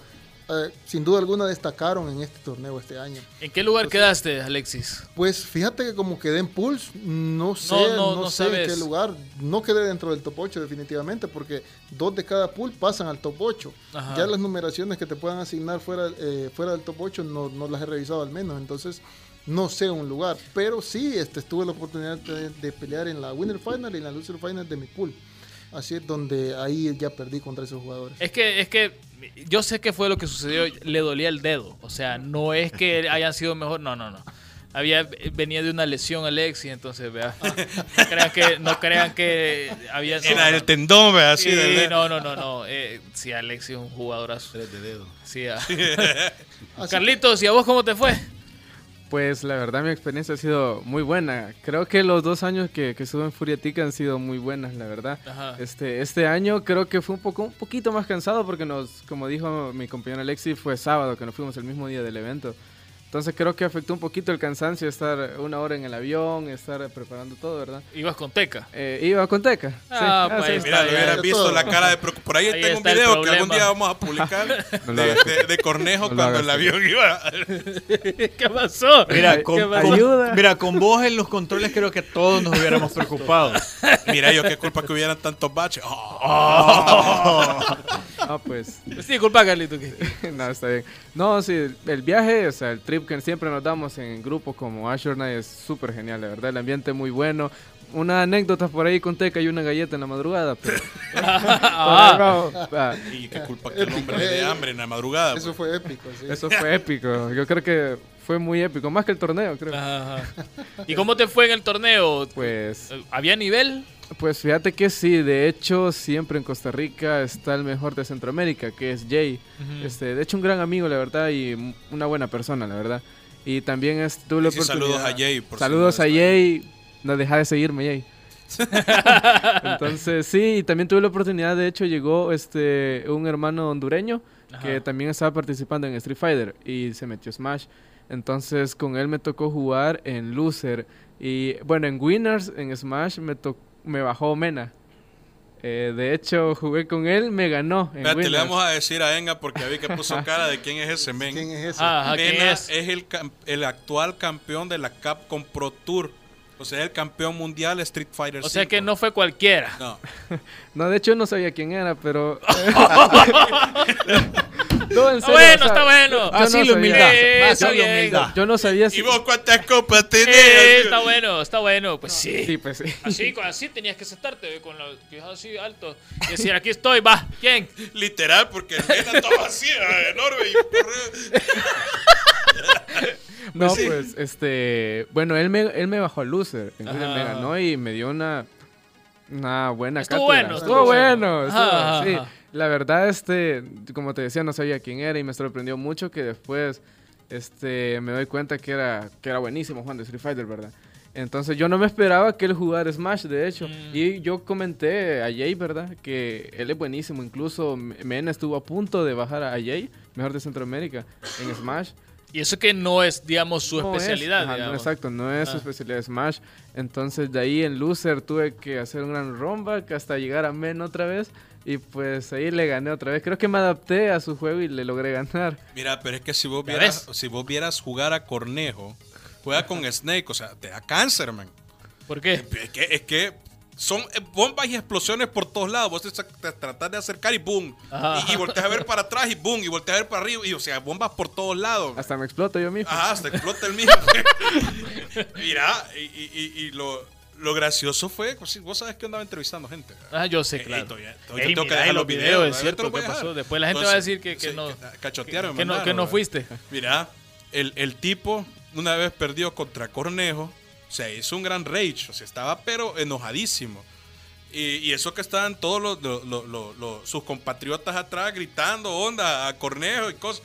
eh, sin duda alguna destacaron en este torneo este año. ¿En qué lugar quedaste, Alexis? Pues fíjate que como quedé en Pulse, no sé, No, no, no, no sé en qué lugar. No quedé dentro del top 8 definitivamente, porque dos de cada pool pasan al top 8. Ajá. Ya las numeraciones que te puedan asignar fuera, eh, fuera del top 8 no, no las he revisado al menos, entonces no sé un lugar. Pero sí este, tuve la oportunidad de, de pelear en la Winner Final y en la Loser Final de mi pool. Así es donde ahí ya perdí contra esos jugadores. Es que, es que yo sé que fue lo que sucedió. Le dolía el dedo. O sea, no es que hayan sido mejor. No, no, no. Había, venía de una lesión Alexis, entonces vea. No crean que, no crean que había. no, Era no. el tendón, ¿verdad? Así de- no, no, no, no. Eh, sí, Alexis es un jugadorazo. Tres de dedo. Sí, ah. Así Carlitos, ¿y a vos cómo te fue? Pues la verdad mi experiencia ha sido muy buena. Creo que los dos años que, que estuve en Furiatica han sido muy buenas, la verdad. Ajá. Este, este año creo que fue un poco un poquito más cansado porque nos, como dijo mi compañero Alexi, fue sábado que nos fuimos el mismo día del evento. Entonces creo que afectó un poquito el cansancio estar una hora en el avión, estar preparando todo, ¿verdad? Ibas con Teca. Eh, iba con Teca. sí. Ah, pues, sí. ahí Mira, lo de visto todo. la cara de preocupación. Por ahí, Ahí tengo un video que algún día vamos a publicar de, de- de Cornejo No cuando el avión iba. ¿Qué pasó? Mira, ¿Qué con, pasó? con- Ayuda. mira, con vos en los controles creo que todos nos hubiéramos preocupado. Mira, yo qué culpa que hubieran tantos baches. Oh. Ah, pues Sí, disculpa, Carlitos. que- no, está bien. No, sí, el viaje, o sea, el trip que siempre nos damos en grupos como Azure Night es súper genial, la verdad. El ambiente muy bueno. Una anécdota por ahí con Teca y una galleta en la madrugada, pero... Ah, Ah, Y qué culpa que el hombre le dé hambre en la madrugada. Eso pues. fue épico, sí. eso fue épico. Yo creo que fue muy épico, más que el torneo, creo. ajá, ajá. ¿Y cómo te fue en el torneo? Pues, ¿Había nivel? Pues fíjate que sí, de hecho, siempre en Costa Rica está el mejor de Centroamérica, que es Jay. este, de hecho, un gran amigo, la verdad, y una buena persona, la verdad. Y también es, tuve la sí, saludos a Jay, por si Saludos no a Jay. No deja de seguirme, Jay. Entonces, sí, y también tuve la oportunidad, de hecho, llegó este un hermano hondureño que también estaba participando en Street Fighter y se metió Smash. Entonces, con él me tocó jugar en Loser. Y bueno, en Winners, en Smash, me, to- me bajó Mena. Eh, de hecho, jugué con él, me ganó. En Espérate, le vamos a decir a Enga porque vi que puso cara de quién es ese men. ¿Quién es ese? Ah, ajá, ¿quién Mena es? es el, el actual campeón de la Capcom Pro Tour. O sea, el campeón mundial Street Fighter O sea que 5. no fue cualquiera. No. No, de hecho, no sabía quién era, pero. no, en Está serio, bueno, o sea, está bueno. Así no la humildad. Eh, así está la bien. humildad. Yo no sabía si. ¿Y vos cuántas copas tenés? Eh, está bueno, está bueno. Pues sí. Sí, pues sí. Así, así tenías que sentarte, con los pies así alto. Y decir, aquí estoy, va. ¿Quién? Literal, porque el Mena estaba así, era enorme. Y No, pues, este. Bueno, él me, él me bajó al loser. Entonces Ajá. me ganó y me dio una. Una buena Estuvo cátedra. bueno, Estuvo estuvo bueno. bueno. estuvo- Ajá, sí. ajá. La verdad, este. Como te decía, no sabía quién era y me sorprendió mucho que después. Este. Me doy cuenta que era, que era buenísimo Juan de Street Fighter, ¿verdad? Entonces yo no me esperaba que él jugara Smash, de hecho. Mm. Y yo comenté a Jay, ¿verdad? Que él es buenísimo. Incluso Mena estuvo a punto de bajar a Jay, mejor de Centroamérica, en Smash. Y eso que no es, digamos, su No es, especialidad. no, exacto, no es su Ah. especialidad Smash. Entonces de ahí en Loser tuve que hacer un gran rollback hasta llegar a Men otra vez. Y pues ahí le gané otra vez. Creo que me adapté a su juego y le logré ganar. Mira, pero es que si vos ¿Ya vieras, si vos vieras jugar a Cornejo, juega con Snake, o sea, te da cáncer, man. ¿Por qué? Es que, es que son eh, bombas y explosiones por todos lados. Vos te, te tratás de acercar y boom. Ajá. Y, y volteas a ver para atrás y boom. Y volteas a ver para arriba. Y o sea, bombas por todos lados. Hasta me exploto yo mismo. Ajá, hasta explota el mismo. Mira, y, y- y- y lo, lo gracioso fue, pues, vos sabes que andaba entrevistando gente. Ah, yo sé, Eh, claro. eh, todavía- todavía Ey, tengo que dejar los videos, videos, es cierto, ¿qué pasó? Después la gente Entonces, va a decir que, que sí, no, cachotearon, me que no, que no fuiste. Mira, el, el tipo una vez perdió contra Cornejo, se hizo un gran rage, o sea, estaba pero enojadísimo. Y, y eso que estaban todos los, los- los- los- los- sus compatriotas atrás gritando onda a Cornejo y cosas.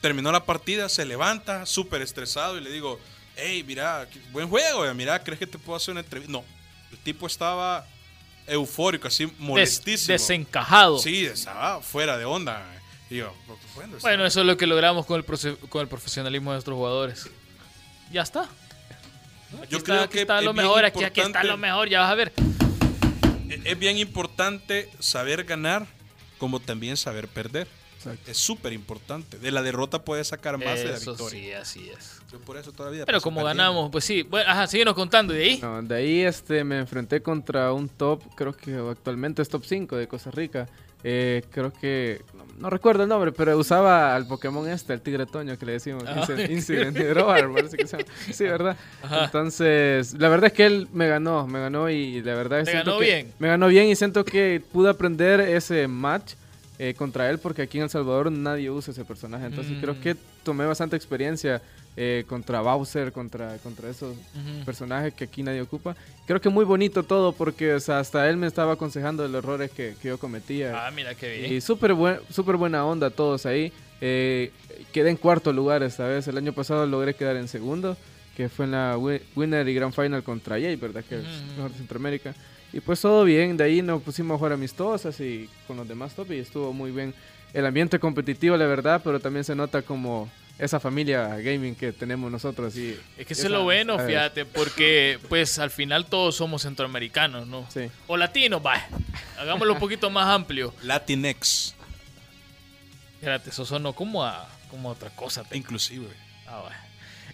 Terminó la partida, se levanta súper estresado y le digo, hey, mira, buen juego, eh, mira, ¿crees que te puedo hacer una entrevista? No, el tipo estaba eufórico, así Des- molestísimo. desencajado. Sí, estaba fuera de onda. Y yo, bueno, está Bueno, eso es lo que logramos con el, con el profesionalismo de nuestros jugadores. Ya está. Aquí Yo está, creo aquí que está lo es bien mejor, aquí, aquí está lo mejor, ya vas a ver. es bien importante saber ganar como también saber perder. Exacto. Es súper importante. De la derrota puedes sacar más de la victoria. sí, así es. Yo por eso todavía. Pero como ganamos, pues sí. Bueno, ajá, síguenos contando. ¿Y de ahí? No, de ahí este, me enfrenté contra un top, creo que actualmente es top 5 de Costa Rica. Eh, creo que, no, no recuerdo el nombre, pero usaba al Pokémon este, el tigre toño que le decimos, Ah, Incident, Incident Hydrobar, parece que se llama. Sí, ¿verdad? Ajá. Entonces, la verdad es que él me ganó, me ganó y la verdad es ¿Te siento ganó que- bien? Me ganó bien y siento que pude aprender ese match eh, contra él porque aquí en El Salvador nadie usa ese personaje. Entonces Mm. creo que tomé bastante experiencia eh, contra Bowser, contra, contra esos Ujú. personajes que aquí nadie ocupa. Creo que muy bonito todo porque o sea, hasta él me estaba aconsejando de los errores que, que yo cometía. Ah, mira qué bien. y súper buen, súper buena onda todos ahí. Eh, quedé en cuarto lugar esta vez. El año pasado logré quedar en segundo, que fue en la wi- Winner y Grand Final contra Jay, ¿verdad? Que es Ujú. mejor de Centroamérica. Y pues todo bien, de ahí nos pusimos a jugar amistosas y con los demás top y estuvo muy bien. El ambiente competitivo, la verdad, pero también se nota como esa familia gaming que tenemos nosotros. Y Es que eso es lo bueno, fíjate, porque pues al final todos somos centroamericanos, ¿no? Sí. O latinos, va. Hagámoslo un poquito más amplio. Latinex, Fíjate, eso sonó como a, como a otra cosa. inclusive. Ah, bueno.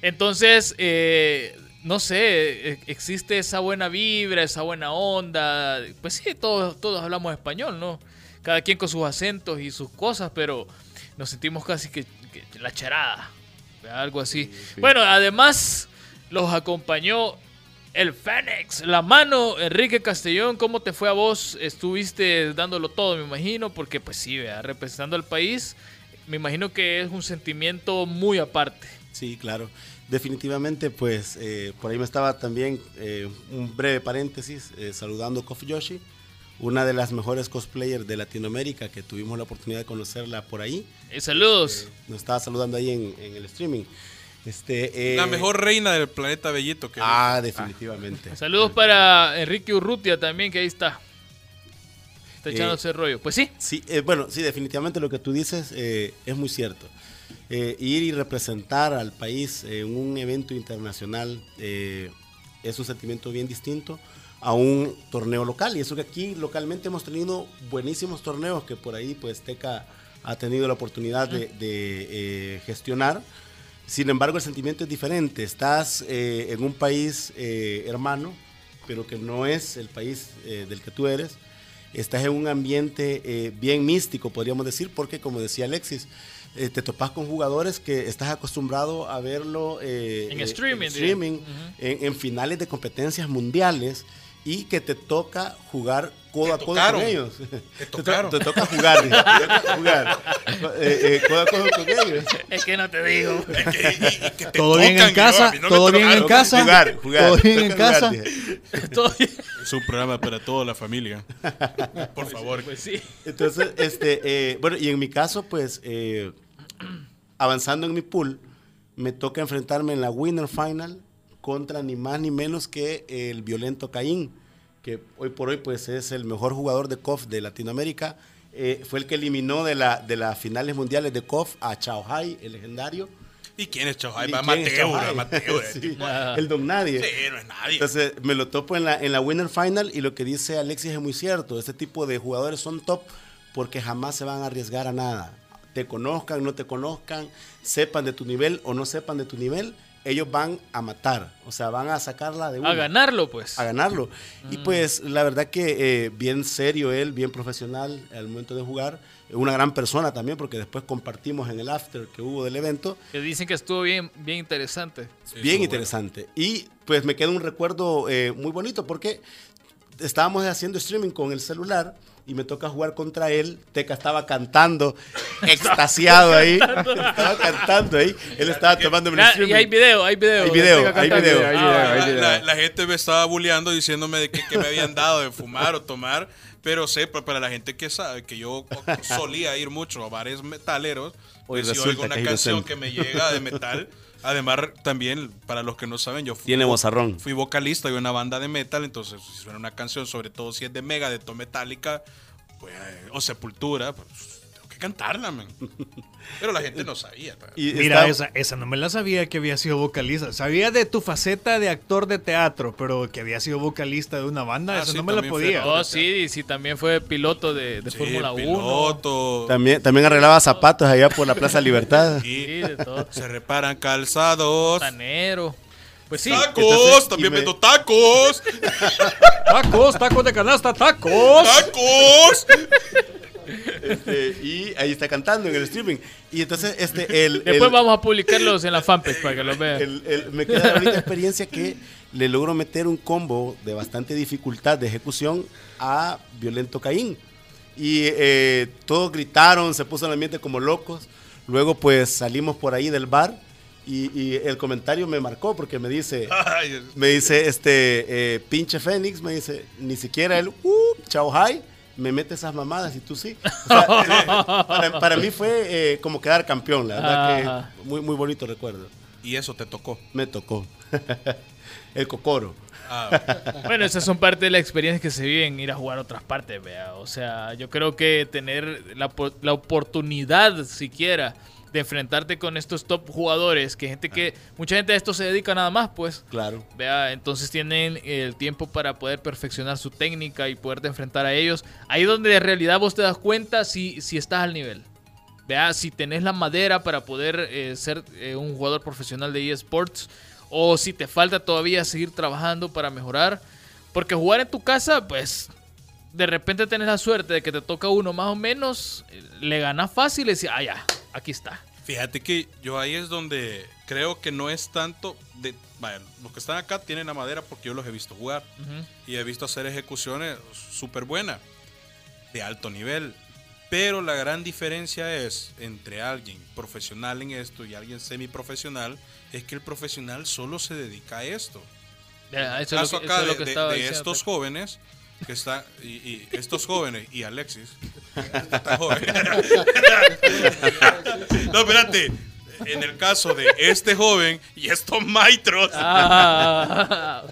Entonces, eh, no sé, e- existe esa buena vibra, esa buena onda. Pues sí, todos, todos hablamos español, ¿no? Cada quien con sus acentos y sus cosas, pero nos sentimos casi que la charada, algo así. Bueno, además los acompañó el Fénix, la mano, Enrique Castellón. ¿Cómo te fue a vos? Estuviste dándolo todo, me imagino, porque pues sí, vea, representando al país, me imagino que es un sentimiento muy aparte. Sí, claro. Definitivamente, pues eh, por ahí me estaba también eh, un breve paréntesis eh, saludando a Kofi Yoshi, una de las mejores cosplayers de Latinoamérica que tuvimos la oportunidad de conocerla por ahí. Eh, saludos. Nos estaba saludando ahí en, en el streaming. Este, eh, La mejor reina del planeta Bellito. Que Ah, definitivamente. Saludos para Enrique Urrutia también, que ahí está. Está Eh, echándose rollo. Pues sí. Sí, eh, bueno, sí, definitivamente lo que tú dices eh, es muy cierto. Eh, ir y representar al país en un evento internacional eh, es un sentimiento bien distinto a un torneo local. Y eso que aquí localmente hemos tenido buenísimos torneos que por ahí pues Teca ha tenido la oportunidad de, de, eh, gestionar. Sin embargo, el sentimiento es diferente. Estás eh, en un país eh, hermano, pero que no es el país eh, del que tú eres estás en un ambiente eh, bien místico, podríamos decir, porque como decía Alexis, eh, te topas con jugadores que estás acostumbrado a verlo En streaming, streaming, diría. Ujú. en, en finales de competencias mundiales y que te toca jugar codo Te a codo tocaron. con ellos. Te to- tocaron. Te, toca jugar, te toca jugar eh, eh, codo a codo con ellos. Es que no te digo. Todo bien en casa, todo bien en casa. Jugar, jugar. Todo bien en casa. dije. Todo bien. Es un programa para toda la familia. Por favor. Pues sí. Entonces, este, eh, bueno, y en mi caso, pues, eh, avanzando en mi pool, me toca enfrentarme en la Winner Final contra ni más ni menos que el violento Caín, que hoy por hoy, pues, es el mejor jugador de KOF de Latinoamérica. Eh, fue el que eliminó de, la, de las finales mundiales de KOF a Chao Hai, el legendario. ¿Y quién es Chao? ¿Y Va quién es Mateo, Chao Hai? Mateo. eh. Sí, el don nadie. Sí, no es nadie. Entonces me lo topo en la, en la Winner Final y lo que dice Alexis es muy cierto. Este tipo de jugadores son top porque jamás se van a arriesgar a nada. Te conozcan, no te conozcan, sepan de tu nivel o no sepan de tu nivel, ellos van a matar. O sea, van a sacarla de una. A ganarlo, pues. A ganarlo. Y pues la verdad que eh, bien serio él, bien profesional al momento de jugar. Una gran persona también porque después compartimos en el after que hubo del evento. Que dicen que estuvo bien, bien interesante. Bien interesante. Y pues me queda un recuerdo eh, muy bonito porque estábamos haciendo streaming con el celular y me toca jugar contra él. Teca estaba cantando, extasiado ahí. estaba cantando ahí. Él estaba tomando el streaming. y hay video, hay video. Hay video, hay video. Hay Ah, video, hay la, video. la- la gente me estaba bulleando diciéndome de que, que me habían dado de fumar o tomar, pero sé, pa- para la gente que sabe que yo solía ir mucho a bares metaleros, Hoy pues si resulta oigo una que canción que me llega de metal, además también, para los que no saben, yo fui, Tiene vozarrón. fui vocalista de una banda de metal, entonces si suena una canción, sobre todo si es de Megadeth o Metallica, pues, o Sepultura, pues cantarla, man. Pero la gente no sabía. Y Mira, está- esa, esa no me la sabía que había sido vocalista. Sabía de tu faceta de actor de teatro, pero que había sido vocalista de una banda, Ah, eso sí, no me la podía. Oh, sí, sí, también fue piloto de, de Sí, Fórmula 1. piloto. También, también arreglaba zapatos allá por la Plaza Libertad. Sí, de todo. se reparan calzados. Tanero. Pues sí. ¡Tacos! Entonces, también me- vendo tacos. Tacos, tacos de canasta, tacos. ¡Tacos! Este, y ahí está cantando en el streaming. Y entonces, este, el, Después el- vamos a publicarlos en la fanpage para que los vean. el- el- me queda ahorita experiencia que le logro meter un combo de bastante dificultad de ejecución a Violento Caín. Y eh, todos gritaron, se puso el ambiente como locos. Luego, pues salimos por ahí del bar y, y el comentario me marcó porque me dice. Me dice, este, eh, pinche Fénix, me dice, ni siquiera el, uh, chao, hi, me mete esas mamadas y tú sí. O sea, eh, para, para mí fue eh, como quedar campeón, la verdad que muy, muy bonito recuerdo. y eso te tocó. Me tocó. el cocoro. Ah, Bueno, esas son parte de la experiencia que se vive en ir a jugar a otras partes, vea. O sea, yo creo que tener la, la oportunidad siquiera de enfrentarte con estos top jugadores, que gente que, mucha gente a esto se dedica nada más, pues. Claro. Vea, entonces tienen el tiempo para poder perfeccionar su técnica y poderte enfrentar a ellos. Ahí donde de realidad vos te das cuenta si, si estás al nivel. Vea, si tenés la madera para poder eh, ser eh, un jugador profesional de eSports o si te falta todavía seguir trabajando para mejorar. Porque jugar en tu casa, pues de repente tenés la suerte de que te toca uno más o menos, eh, le ganas fácil y decís, ah, ya, aquí está. fíjate que yo ahí es donde creo que no es tanto de. Vaya, los que están acá tienen la madera porque yo los he visto jugar. Y he visto hacer ejecuciones súper buenas, de alto nivel. Pero la gran diferencia es entre alguien profesional en esto y alguien semiprofesional, es que el profesional solo se dedica a esto. Vea, El eso es lo caso que- acá eso es lo que de- estos jóvenes que están, y, y estos jóvenes y Alexis, está joven. no, espérate. En el caso de este joven y estos maestros, Ah,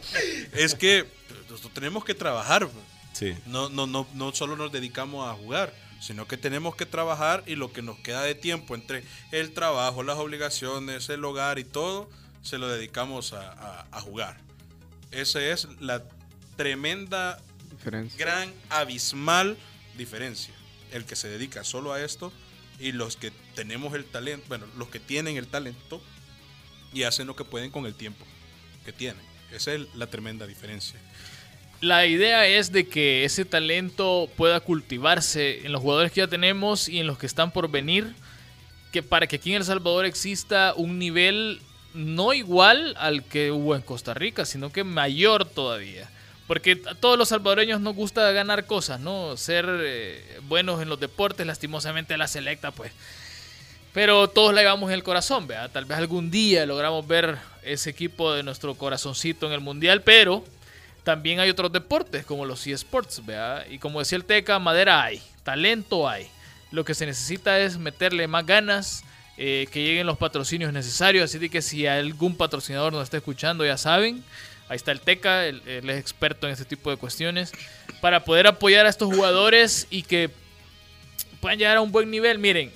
es que nosotros tenemos que trabajar. Sí. No, no, no, no solo nos dedicamos a jugar, sino que tenemos que trabajar y lo que nos queda de tiempo entre el trabajo, las obligaciones, el hogar y todo, se lo dedicamos a, a- a jugar. Esa es la tremenda, Diferencia. gran, abismal diferencia. El que se dedica solo a esto y los que tenemos el talento, bueno, los que tienen el talento y hacen lo que pueden con el tiempo que tienen. Esa es la tremenda diferencia. La idea es de que ese talento pueda cultivarse en los jugadores que ya tenemos y en los que están por venir, que para que aquí en El Salvador exista un nivel no igual al que hubo en Costa Rica, sino que mayor todavía. Porque a todos los salvadoreños nos gusta ganar cosas, ¿no? Ser eh, buenos en los deportes, lastimosamente la selecta, pues. Pero todos la llevamos en el corazón, ¿vea? Tal vez algún día logramos ver ese equipo de nuestro corazoncito en el mundial, pero también hay otros deportes como los eSports, ¿vea? Y como decía el Teca, madera hay, talento hay. Lo que se necesita es meterle más ganas, eh, que lleguen los patrocinios necesarios. Así que si algún patrocinador nos está escuchando, ya saben, ahí está el Teca, él, es experto en este tipo de cuestiones, para poder apoyar a estos jugadores y que puedan llegar a un buen nivel. Miren,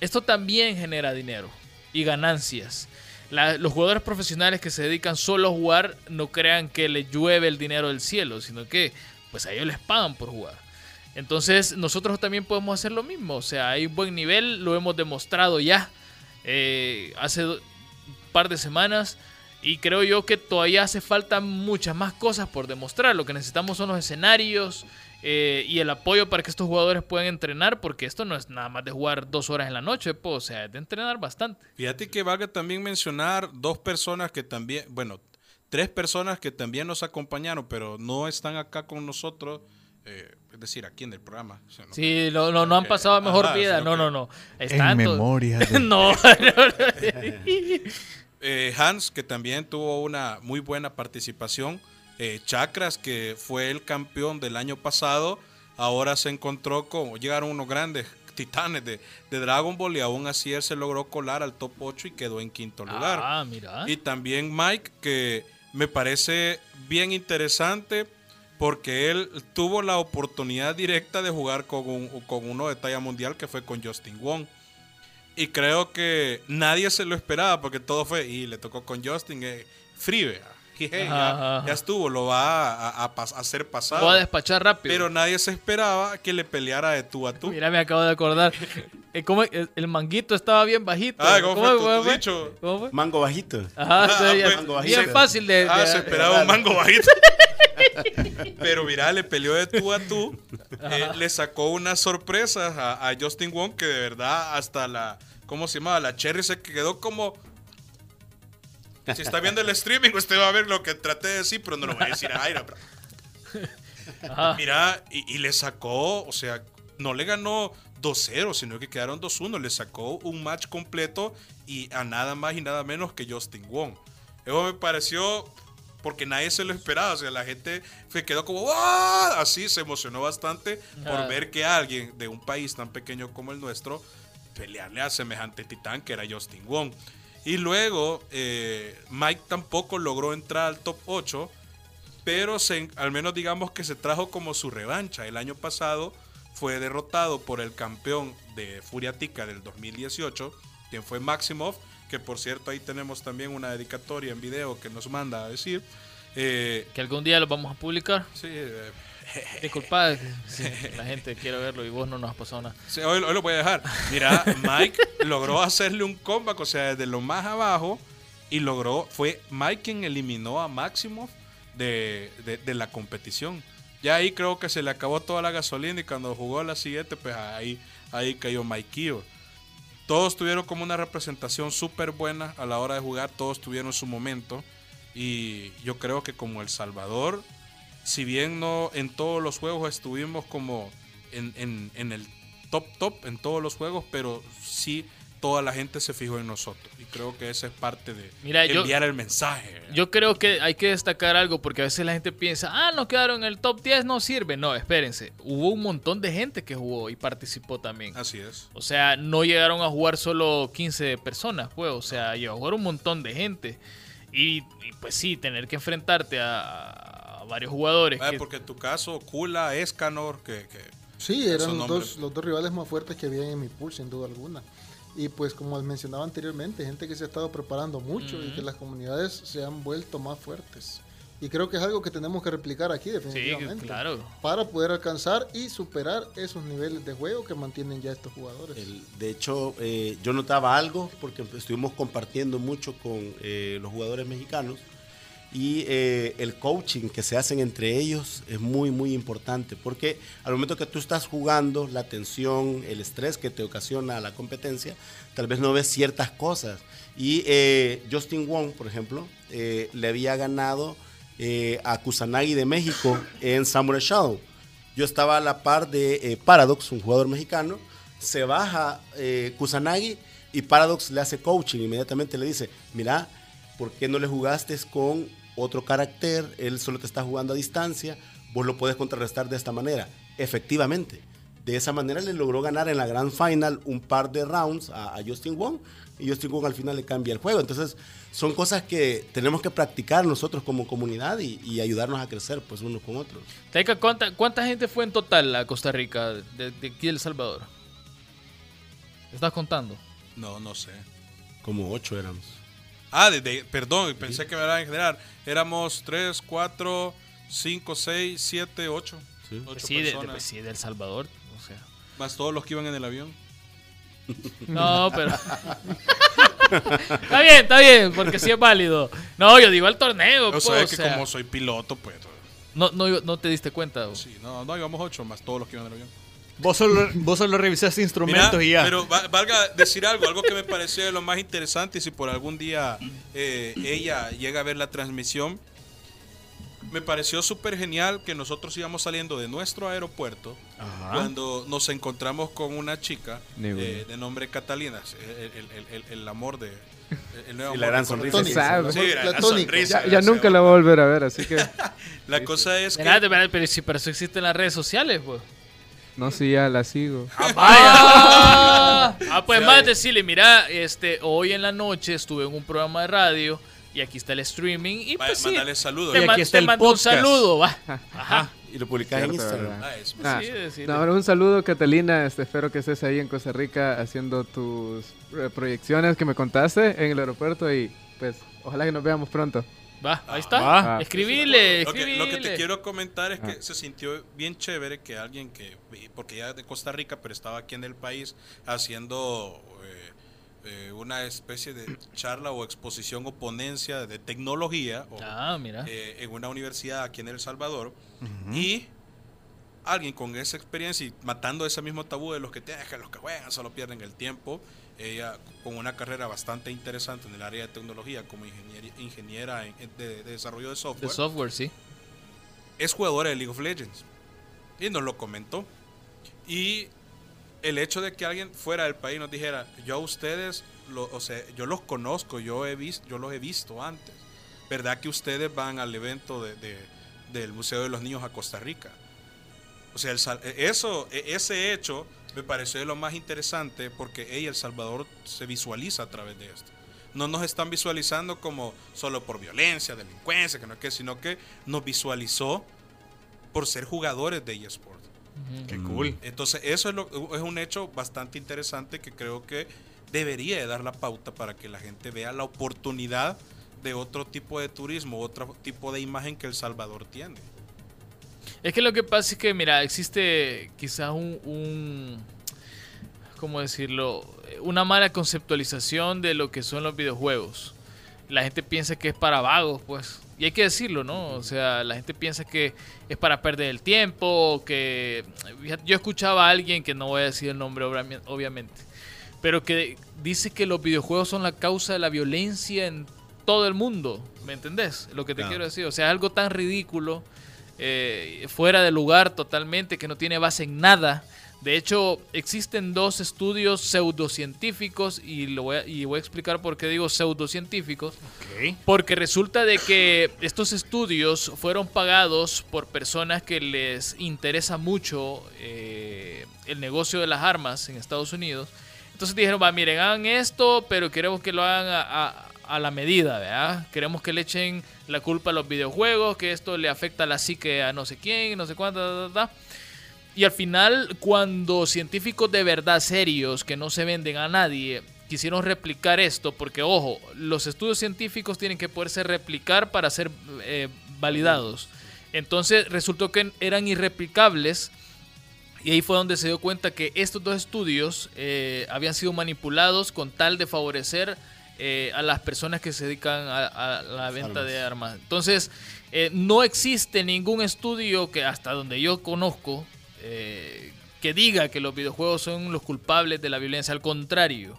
esto también genera dinero y ganancias. Los jugadores profesionales que se dedican solo a jugar no crean que les llueve el dinero del cielo, sino que pues a ellos les pagan por jugar. Entonces nosotros también podemos hacer lo mismo. O sea, hay un buen nivel, lo hemos demostrado ya eh, hace un par de semanas. Y creo yo que todavía hace falta muchas más cosas por demostrar. Lo que necesitamos son los escenarios eh, y el apoyo para que estos jugadores puedan entrenar, porque esto no es nada más de jugar dos horas en la noche, pues, o sea, es de entrenar bastante. Fíjate que valga también mencionar dos personas que también, bueno, tres personas que también nos acompañaron, pero no están acá con nosotros, eh, es decir, aquí en el programa. o sea, no- Sí, no, no, no han pasado a mejor Ajá, vida. No, que- no, no. Están to- memoria de- no, Eh, Hans, que también tuvo una muy buena participación. Eh, Chakras, que fue el campeón del año pasado, ahora se encontró con, llegaron unos grandes titanes de, de Dragon Ball y aún así él se logró colar al top 8 y quedó en quinto lugar. Ah, mira. Y también Mike, que me parece bien interesante porque él tuvo la oportunidad directa de jugar con, un- con uno de talla mundial que fue con Justin Wong. Y creo que nadie se lo esperaba porque todo fue, y le tocó con Justin, eh, free, Ajá, ya, ajá. ya estuvo, lo va a, a- a pas- a hacer pasado. Voy a despachar rápido. Pero nadie se esperaba que le peleara de tú a tú. Mira, me acabo de acordar. Eh, ¿cómo- el, manguito estaba bien bajito. Ah, ¿cómo fue fue? dicho? ¿Cómo fue? Mango bajito. Ajá, Ah, ya- pues, mango bien fácil de... Ah, de- se esperaba un mango bajito. Pero mira, le peleó de tú a tú. Eh, le sacó unas sorpresas a, a Justin Wong que de verdad hasta la. ¿Cómo se llamaba? La Cherry se quedó como. Si está viendo el streaming, usted va a ver lo que traté de decir, pero no lo voy a decir a aire. Ajá. Mira, y, y le sacó, o sea, no le ganó 2-0, sino que quedaron 2-1. Le sacó un match completo y a nada más y nada menos que Justin Wong. Eso me pareció porque nadie se lo esperaba. O sea, la gente se quedó como "¡Ah!", Así se emocionó bastante por Ah. ver que alguien de un país tan pequeño como el nuestro pelearle a semejante titán que era Justin Wong. Y luego, eh, Mike tampoco logró entrar al top 8 pero se- al menos digamos que se trajo como su revancha. El año pasado fue derrotado por el campeón de Furiatica del 2018, quien fue Maximov, que por cierto ahí tenemos también una dedicatoria en video que nos manda a decir. Eh, Que algún día lo vamos a publicar. sí, eh, Disculpa, sí, la gente quiere verlo y vos no nos has pasado nada. sí, hoy, hoy lo voy a dejar. Mira, Mike logró hacerle un comeback, o sea, desde lo más abajo, y logró, fue Mike quien eliminó a Maximov de, de- de la competición. Ya ahí creo que se le acabó toda la gasolina y cuando jugó la siguiente, pues ahí, ahí cayó Mikey. Todos tuvieron como una representación súper buena a la hora de jugar, todos tuvieron su momento. Y yo creo que como El Salvador, si bien no en todos los juegos estuvimos como en, en- en el top top en todos los juegos, pero sí toda la gente se fijó en nosotros. Y creo que esa es parte de Mira, yo- enviar el mensaje. Yo creo que hay que destacar algo porque a veces la gente piensa, ah, no quedaron en el top 10, no sirve. No, espérense. Hubo un montón de gente que jugó y participó también. Así es. O sea, no llegaron a jugar solo 15 personas, pues. O sea, llegó a jugar un montón de gente. Y, y, pues sí, tener que enfrentarte a, a varios jugadores. Que- porque en tu caso, Kula, Escanor, que, que Sí, eran los dos, los dos rivales más fuertes que había en mi pool, sin duda alguna. Y pues como mencionaba anteriormente, gente que se ha estado preparando mucho y que las comunidades se han vuelto más fuertes. Y creo que es algo que tenemos que replicar aquí sí, definitivamente. claro. Para poder alcanzar y superar esos niveles de juego que mantienen ya estos jugadores. El- de hecho, eh, yo notaba algo porque estuvimos compartiendo mucho con eh, los jugadores mexicanos y eh, el coaching que se hacen entre ellos es muy, muy importante porque al momento que tú estás jugando, la tensión, el estrés que te ocasiona la competencia, tal vez no ves ciertas cosas. Y eh, Justin Wong, por ejemplo, eh, le había ganado eh, a Kusanagi de México en Samurai Shadow. Yo estaba a la par de eh, Paradox, un jugador mexicano. Se baja eh, Kusanagi y Paradox le hace coaching. Inmediatamente le dice: Mira, ¿por qué no le jugaste con otro carácter? Él solo te está jugando a distancia. Vos lo puedes contrarrestar de esta manera. Efectivamente. De esa manera le logró ganar en la Grand Final un par de rounds a, a Justin Wong y Justin Wong al final le cambia el juego. Entonces son cosas que tenemos que practicar nosotros como comunidad y, y ayudarnos a crecer pues unos con otros. Taika, ¿cuánta, ¿cuánta gente fue en total a Costa Rica de, de aquí de El Salvador? ¿Estás contando? no, no sé. Como ocho éramos. Ah, de, de- perdón, pensé que me era en general. Éramos 3, 4, 5, 6, 7, 8. Sí. Ocho Sí, de, de- personas. pues sí, de El Salvador. O sea. Más todos los que iban en el avión. No, pero. está bien, está bien, porque sí es válido. No, yo digo el torneo. O pues, sea, o que sea, como soy piloto, pues. no, no, no te diste cuenta. o- Sí, no, no íbamos 8, más todos los que iban en el avión. Vos solo, vos solo revisaste instrumentos Mira, y ya. Pero va- valga decir algo, algo que me pareció de lo más interesante y si por algún día eh, ella llega a ver la transmisión, me pareció súper genial que nosotros íbamos saliendo de nuestro aeropuerto cuando nos encontramos con una chica eh, de nombre Catalina, el, el- el- el- amor de... el nuevo Y la amor gran de sonrisa. Sí, la gran sonrisa. Ya, ya nunca la voy a volver a ver, así que La cosa es que... Espérate, espérate, pero si para eso existen las redes sociales, pues. No sé, ya la sigo. Ah, ah, pues más decirle, mira, este, hoy en la noche estuve en un programa de radio y aquí está el streaming. Y Vaya, pues sí, mándale saludos. te, Y aquí está te el mando un podcast. saludo, va. Ajá. Y lo publicás en Instagram. Ah, es- Ah, Sí, decirle. no, ahora un saludo, Catalina. Este, espero que estés ahí en Costa Rica haciendo tus eh, proyecciones que me contaste en el aeropuerto y pues ojalá que nos veamos pronto. Va, ahí está. Va. Ah. Escribile, Lo que, lo que escribile. te quiero comentar es que Ah. se sintió bien chévere que alguien que, porque ya de Costa Rica, pero estaba aquí en el país haciendo eh, eh, una especie de charla o exposición o ponencia de tecnología o, Ah, mira. eh, en una universidad aquí en El Salvador y alguien con esa experiencia y matando ese mismo tabú de los que tienen que los que juegan solo pierden el tiempo ella con una carrera bastante interesante en el área de tecnología como ingenieri- ingeniera en- de- de desarrollo de software de software, sí. es jugadora de League of Legends. Y nos lo comentó. Y el hecho de que alguien fuera del país nos dijera, yo a ustedes, lo- o sea, yo los conozco, yo, he visto, yo los he visto antes. ¿Verdad que ustedes van al evento de, de- del Museo de los Niños a Costa Rica? O sea, el sal- eso, e- ese hecho me pareció de lo más interesante porque ella, El Salvador, se visualiza a través de esto. No nos están visualizando como solo por violencia, delincuencia, que no es que, sino que nos visualizó por ser jugadores de eSport. Qué cool. Entonces, eso es, lo- es un hecho bastante interesante que creo que debería de dar la pauta para que la gente vea la oportunidad de otro tipo de turismo, otro tipo de imagen que El Salvador tiene. Es que lo que pasa es que, mira, existe quizás un, un ¿cómo decirlo? Una mala conceptualización de lo que son los videojuegos. La gente piensa que es para vagos, pues. Y hay que decirlo, ¿no? O sea, la gente piensa que es para perder el tiempo, que... Yo escuchaba a alguien, que no voy a decir el nombre obviamente- pero que dice que los videojuegos son la causa de la violencia en todo el mundo. ¿Me entendés? Lo que te quiero decir. O sea, algo tan ridículo, eh, fuera de lugar totalmente, que no tiene base en nada. De hecho, existen dos estudios pseudocientíficos y, lo voy a, y voy a explicar por qué digo pseudocientíficos. Ok. Porque resulta de que estos estudios fueron pagados por personas que les interesa mucho eh, el negocio de las armas en Estados Unidos. Entonces dijeron, va, miren, hagan esto, pero queremos que lo hagan a, a- a la medida, ¿verdad? Queremos que le echen la culpa a los videojuegos, que esto le afecta a la psique a no sé quién, no sé cuánto, ta, ta, ta. Y al final, cuando científicos de verdad serios, que no se venden a nadie, quisieron replicar esto, porque ojo, los estudios científicos tienen que poderse replicar para ser eh, validados. Entonces resultó que eran irreplicables y ahí fue donde se dio cuenta que estos dos estudios eh, habían sido manipulados con tal de favorecer eh, a las personas que se dedican a, a la venta de armas. Entonces, eh, no existe ningún estudio que hasta donde yo conozco eh, que diga que los videojuegos son los culpables de la violencia. Al contrario,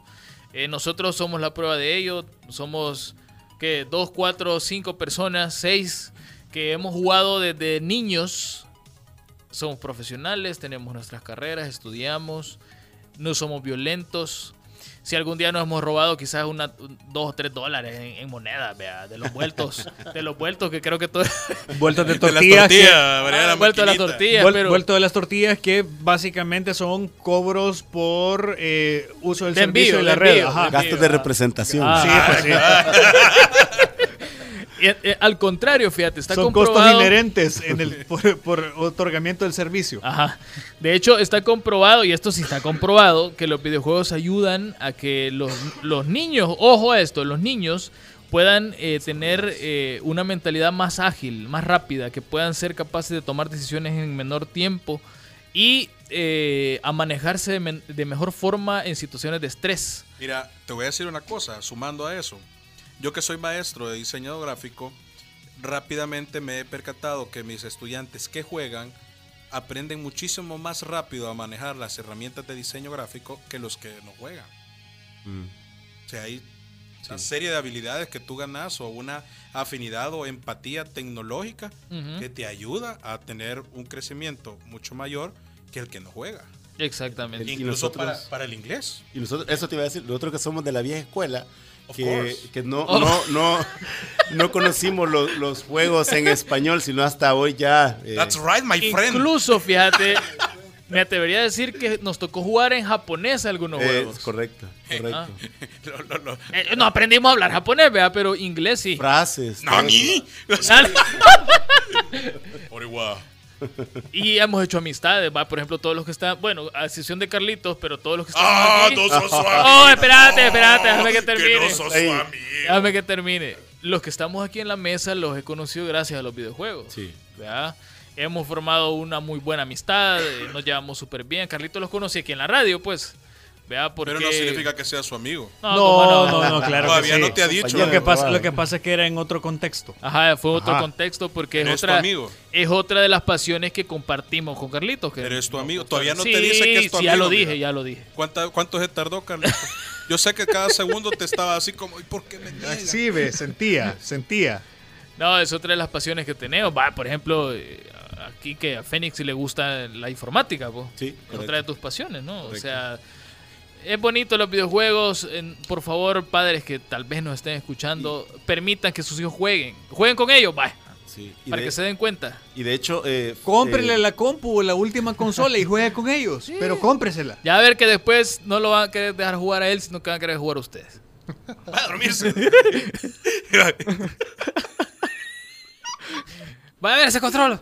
nosotros somos la prueba de ello. Somos que dos, cuatro, cinco personas, seis que hemos jugado desde niños somos profesionales, tenemos nuestras carreras, estudiamos, no somos violentos. Si algún día nos hemos robado quizás una, un- dos o tres dólares en, en moneda, vea, de los vueltos, de los vueltos que creo que todo Vueltas de De las tortillas. que- tortillas, la vuelto de las tortillas, vuel- pero Vuelto de las tortillas que básicamente son cobros por eh, uso del De servicio envío, de la red. envío, Ajá. de Gastos de representación. Ah. Sí, pues sí. eh, eh, al contrario, fíjate, está Son comprobado. costos inherentes en el, por, por otorgamiento del servicio. Ajá. De hecho, está comprobado, y esto sí está comprobado, que los videojuegos ayudan a que los, los niños, ojo a esto, los niños puedan eh, tener eh, una mentalidad más ágil, más rápida, que puedan ser capaces de tomar decisiones en menor tiempo y eh, a manejarse de, men- de mejor forma en situaciones de estrés. Mira, te voy a decir una cosa, sumando a eso. Yo que soy maestro de diseño gráfico, rápidamente me he percatado que mis estudiantes que juegan aprenden muchísimo más rápido a manejar las herramientas de diseño gráfico que los que no juegan. Mm. O sea, hay una serie de habilidades que tú ganas o una afinidad o empatía tecnológica Ujú. que te ayuda a tener un crecimiento mucho mayor que el que no juega. Exactamente. Y Incluso nosotros- para, para el inglés. Y nosotros, eso te iba a decir, nosotros que somos de la vieja escuela, que, course. que no, Oh. no, no, no conocimos los, los juegos en español, sino hasta hoy ya. eh, That's right, my friend. Incluso, fíjate, Me atrevería a decir que nos tocó jugar en japonés algunos Eh, juegos. correcto, correcto. Ah. Lo- lo- lo- Eh, no aprendimos a hablar japonés, ¿verdad? Pero inglés sí. Frases. ¡Nani! Y hemos hecho amistades, ¿va? Por ejemplo, todos los que están, bueno, a excepción de Carlitos, pero todos los que están ¡Ah, aquí. no sos su amigo! Oh, espérate, espérate, déjame que Que termine. no sos Ey. su amigo. Déjame que termine. Los que estamos aquí en la mesa los he conocido gracias a los videojuegos. Sí. ¿verdad? Hemos formado una muy buena amistad, eh, nos llevamos súper bien. Carlitos los conocí aquí en la radio, pues. Pero no significa que sea su amigo. No, No, ¿cómo no, no, claro Todavía que sí. no te ha dicho. Lo que, pasa, lo que pasa es que era en otro contexto. Ajá, fue otro Ajá. contexto porque es otra, amigo. es otra de las pasiones que compartimos con Carlitos. Que Eres tu amigo. Todavía no Sí, te dice que es tu sí, amigo. ya lo mira. dije, ya lo dije. ¿Cuánta- ¿Cuánto se tardó, Carlos? Yo sé que cada segundo te estaba así como, ¿y por qué me niegas? Sí, ve, sentía, sentía. No, es otra de las pasiones que tenemos. Va, por ejemplo, eh, aquí que a Fénix le gusta la informática, po. Sí, Es otra de tus pasiones, ¿no? O sea, es bonito los videojuegos. en- por favor, padres que tal vez nos estén escuchando, permitan que sus hijos jueguen. Jueguen con ellos, va, Sí. Para de, que se den cuenta. y de hecho, eh, Cómprele eh, la compu o la última consola y juegue con ellos. Pero cómpresela. Ya a ver que después no lo van a querer dejar jugar a él, sino que van a querer jugar a ustedes. Va a dormirse. Va a ver ese control.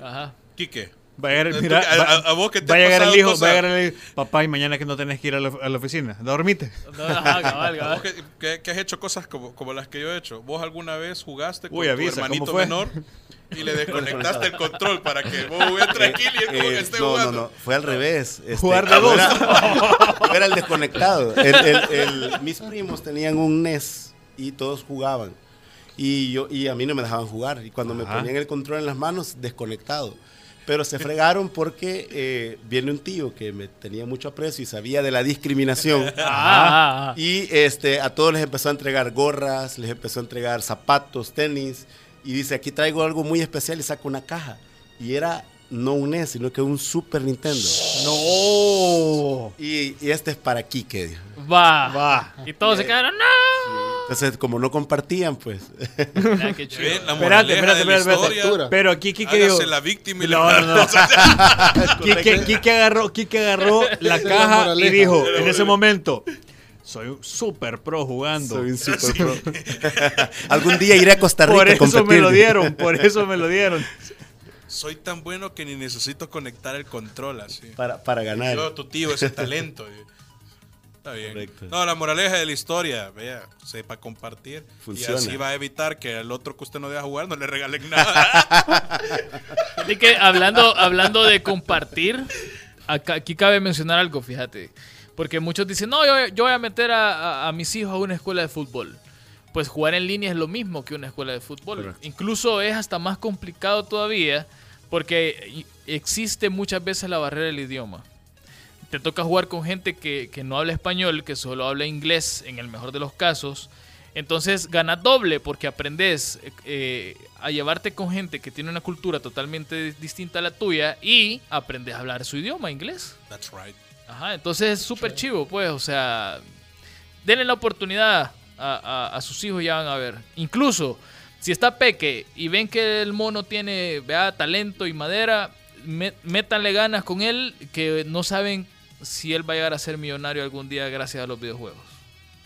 Ajá. Quique. Va a llegar, Tú- mira, a- va, a- a vos que te va a ha llegar el hijo, va a llegar el hijo. Papá, y mañana que no tenés que ir a la, a la oficina. Dormite. No, ajá, cabal, cabal. ¿Vos que, que- que has hecho cosas como, como las que yo he hecho? ¿Vos alguna vez jugaste con Uy, tu avisa, ¿cómo hermanito menor y le desconectaste el control para que vos jugues tranquilo y él como que eh, esté no, no, jugando? no, fue al revés. Este, Jugar de dos. Era, era el desconectado. El- el- el- mis primos tenían un NES y todos jugaban. Y, yo, y a mí no me dejaban jugar. Y cuando me ponían el control en las manos, desconectado. Pero se fregaron porque eh, viene un tío que me tenía mucho aprecio y sabía de la discriminación. Ah. Y este, a todos les empezó a entregar gorras, les empezó a entregar zapatos, tenis. Y dice, aquí traigo algo muy especial y saca una caja. Y era no un NES, sino que un Super Nintendo. No. Y, y este es para Kike. Va. Va. Y todos se quedaron, ¡no! Entonces, como no compartían, pues. Chido. La Espérate, espérate, espérate. Pero aquí Kike dijo. la víctima y No, la no, no. Quique, Quique agarró, Quique agarró la es la caja y dijo en ese momento, soy un super pro jugando. Soy un super pro. Algún día iré a Costa Rica por a eso me competir. lo dieron, por eso me lo dieron. Soy tan bueno que ni necesito conectar el control así. Para, para ganar. Yo, tu tío, ese talento. Está bien. Correcto. No, la moraleja de la historia, vea, sepa compartir. Funciona. Y así va a evitar que al otro que usted no deja jugar no le regalen nada. Así que hablando, hablando de compartir, acá- aquí cabe mencionar algo, fíjate. Porque muchos dicen, no, yo, yo voy a meter a, a- a mis hijos a una escuela de fútbol. Pues jugar en línea es lo mismo que una escuela de fútbol. Incluso es hasta más complicado todavía porque existe muchas veces la barrera del idioma. Te toca jugar con gente que, que no habla español, que solo habla inglés en el mejor de los casos. Entonces ganas doble porque aprendes eh, a llevarte con gente que tiene una cultura totalmente distinta a la tuya y aprendes a hablar su idioma, inglés. That's right. Ajá, entonces es súper chivo, pues, o sea, denle la oportunidad a, a- a sus hijos, ya van a ver. Incluso, si está peque y ven que el mono tiene, vea, talento y madera, me- métanle ganas con él, que no saben si él va a llegar a ser millonario algún día gracias a los videojuegos.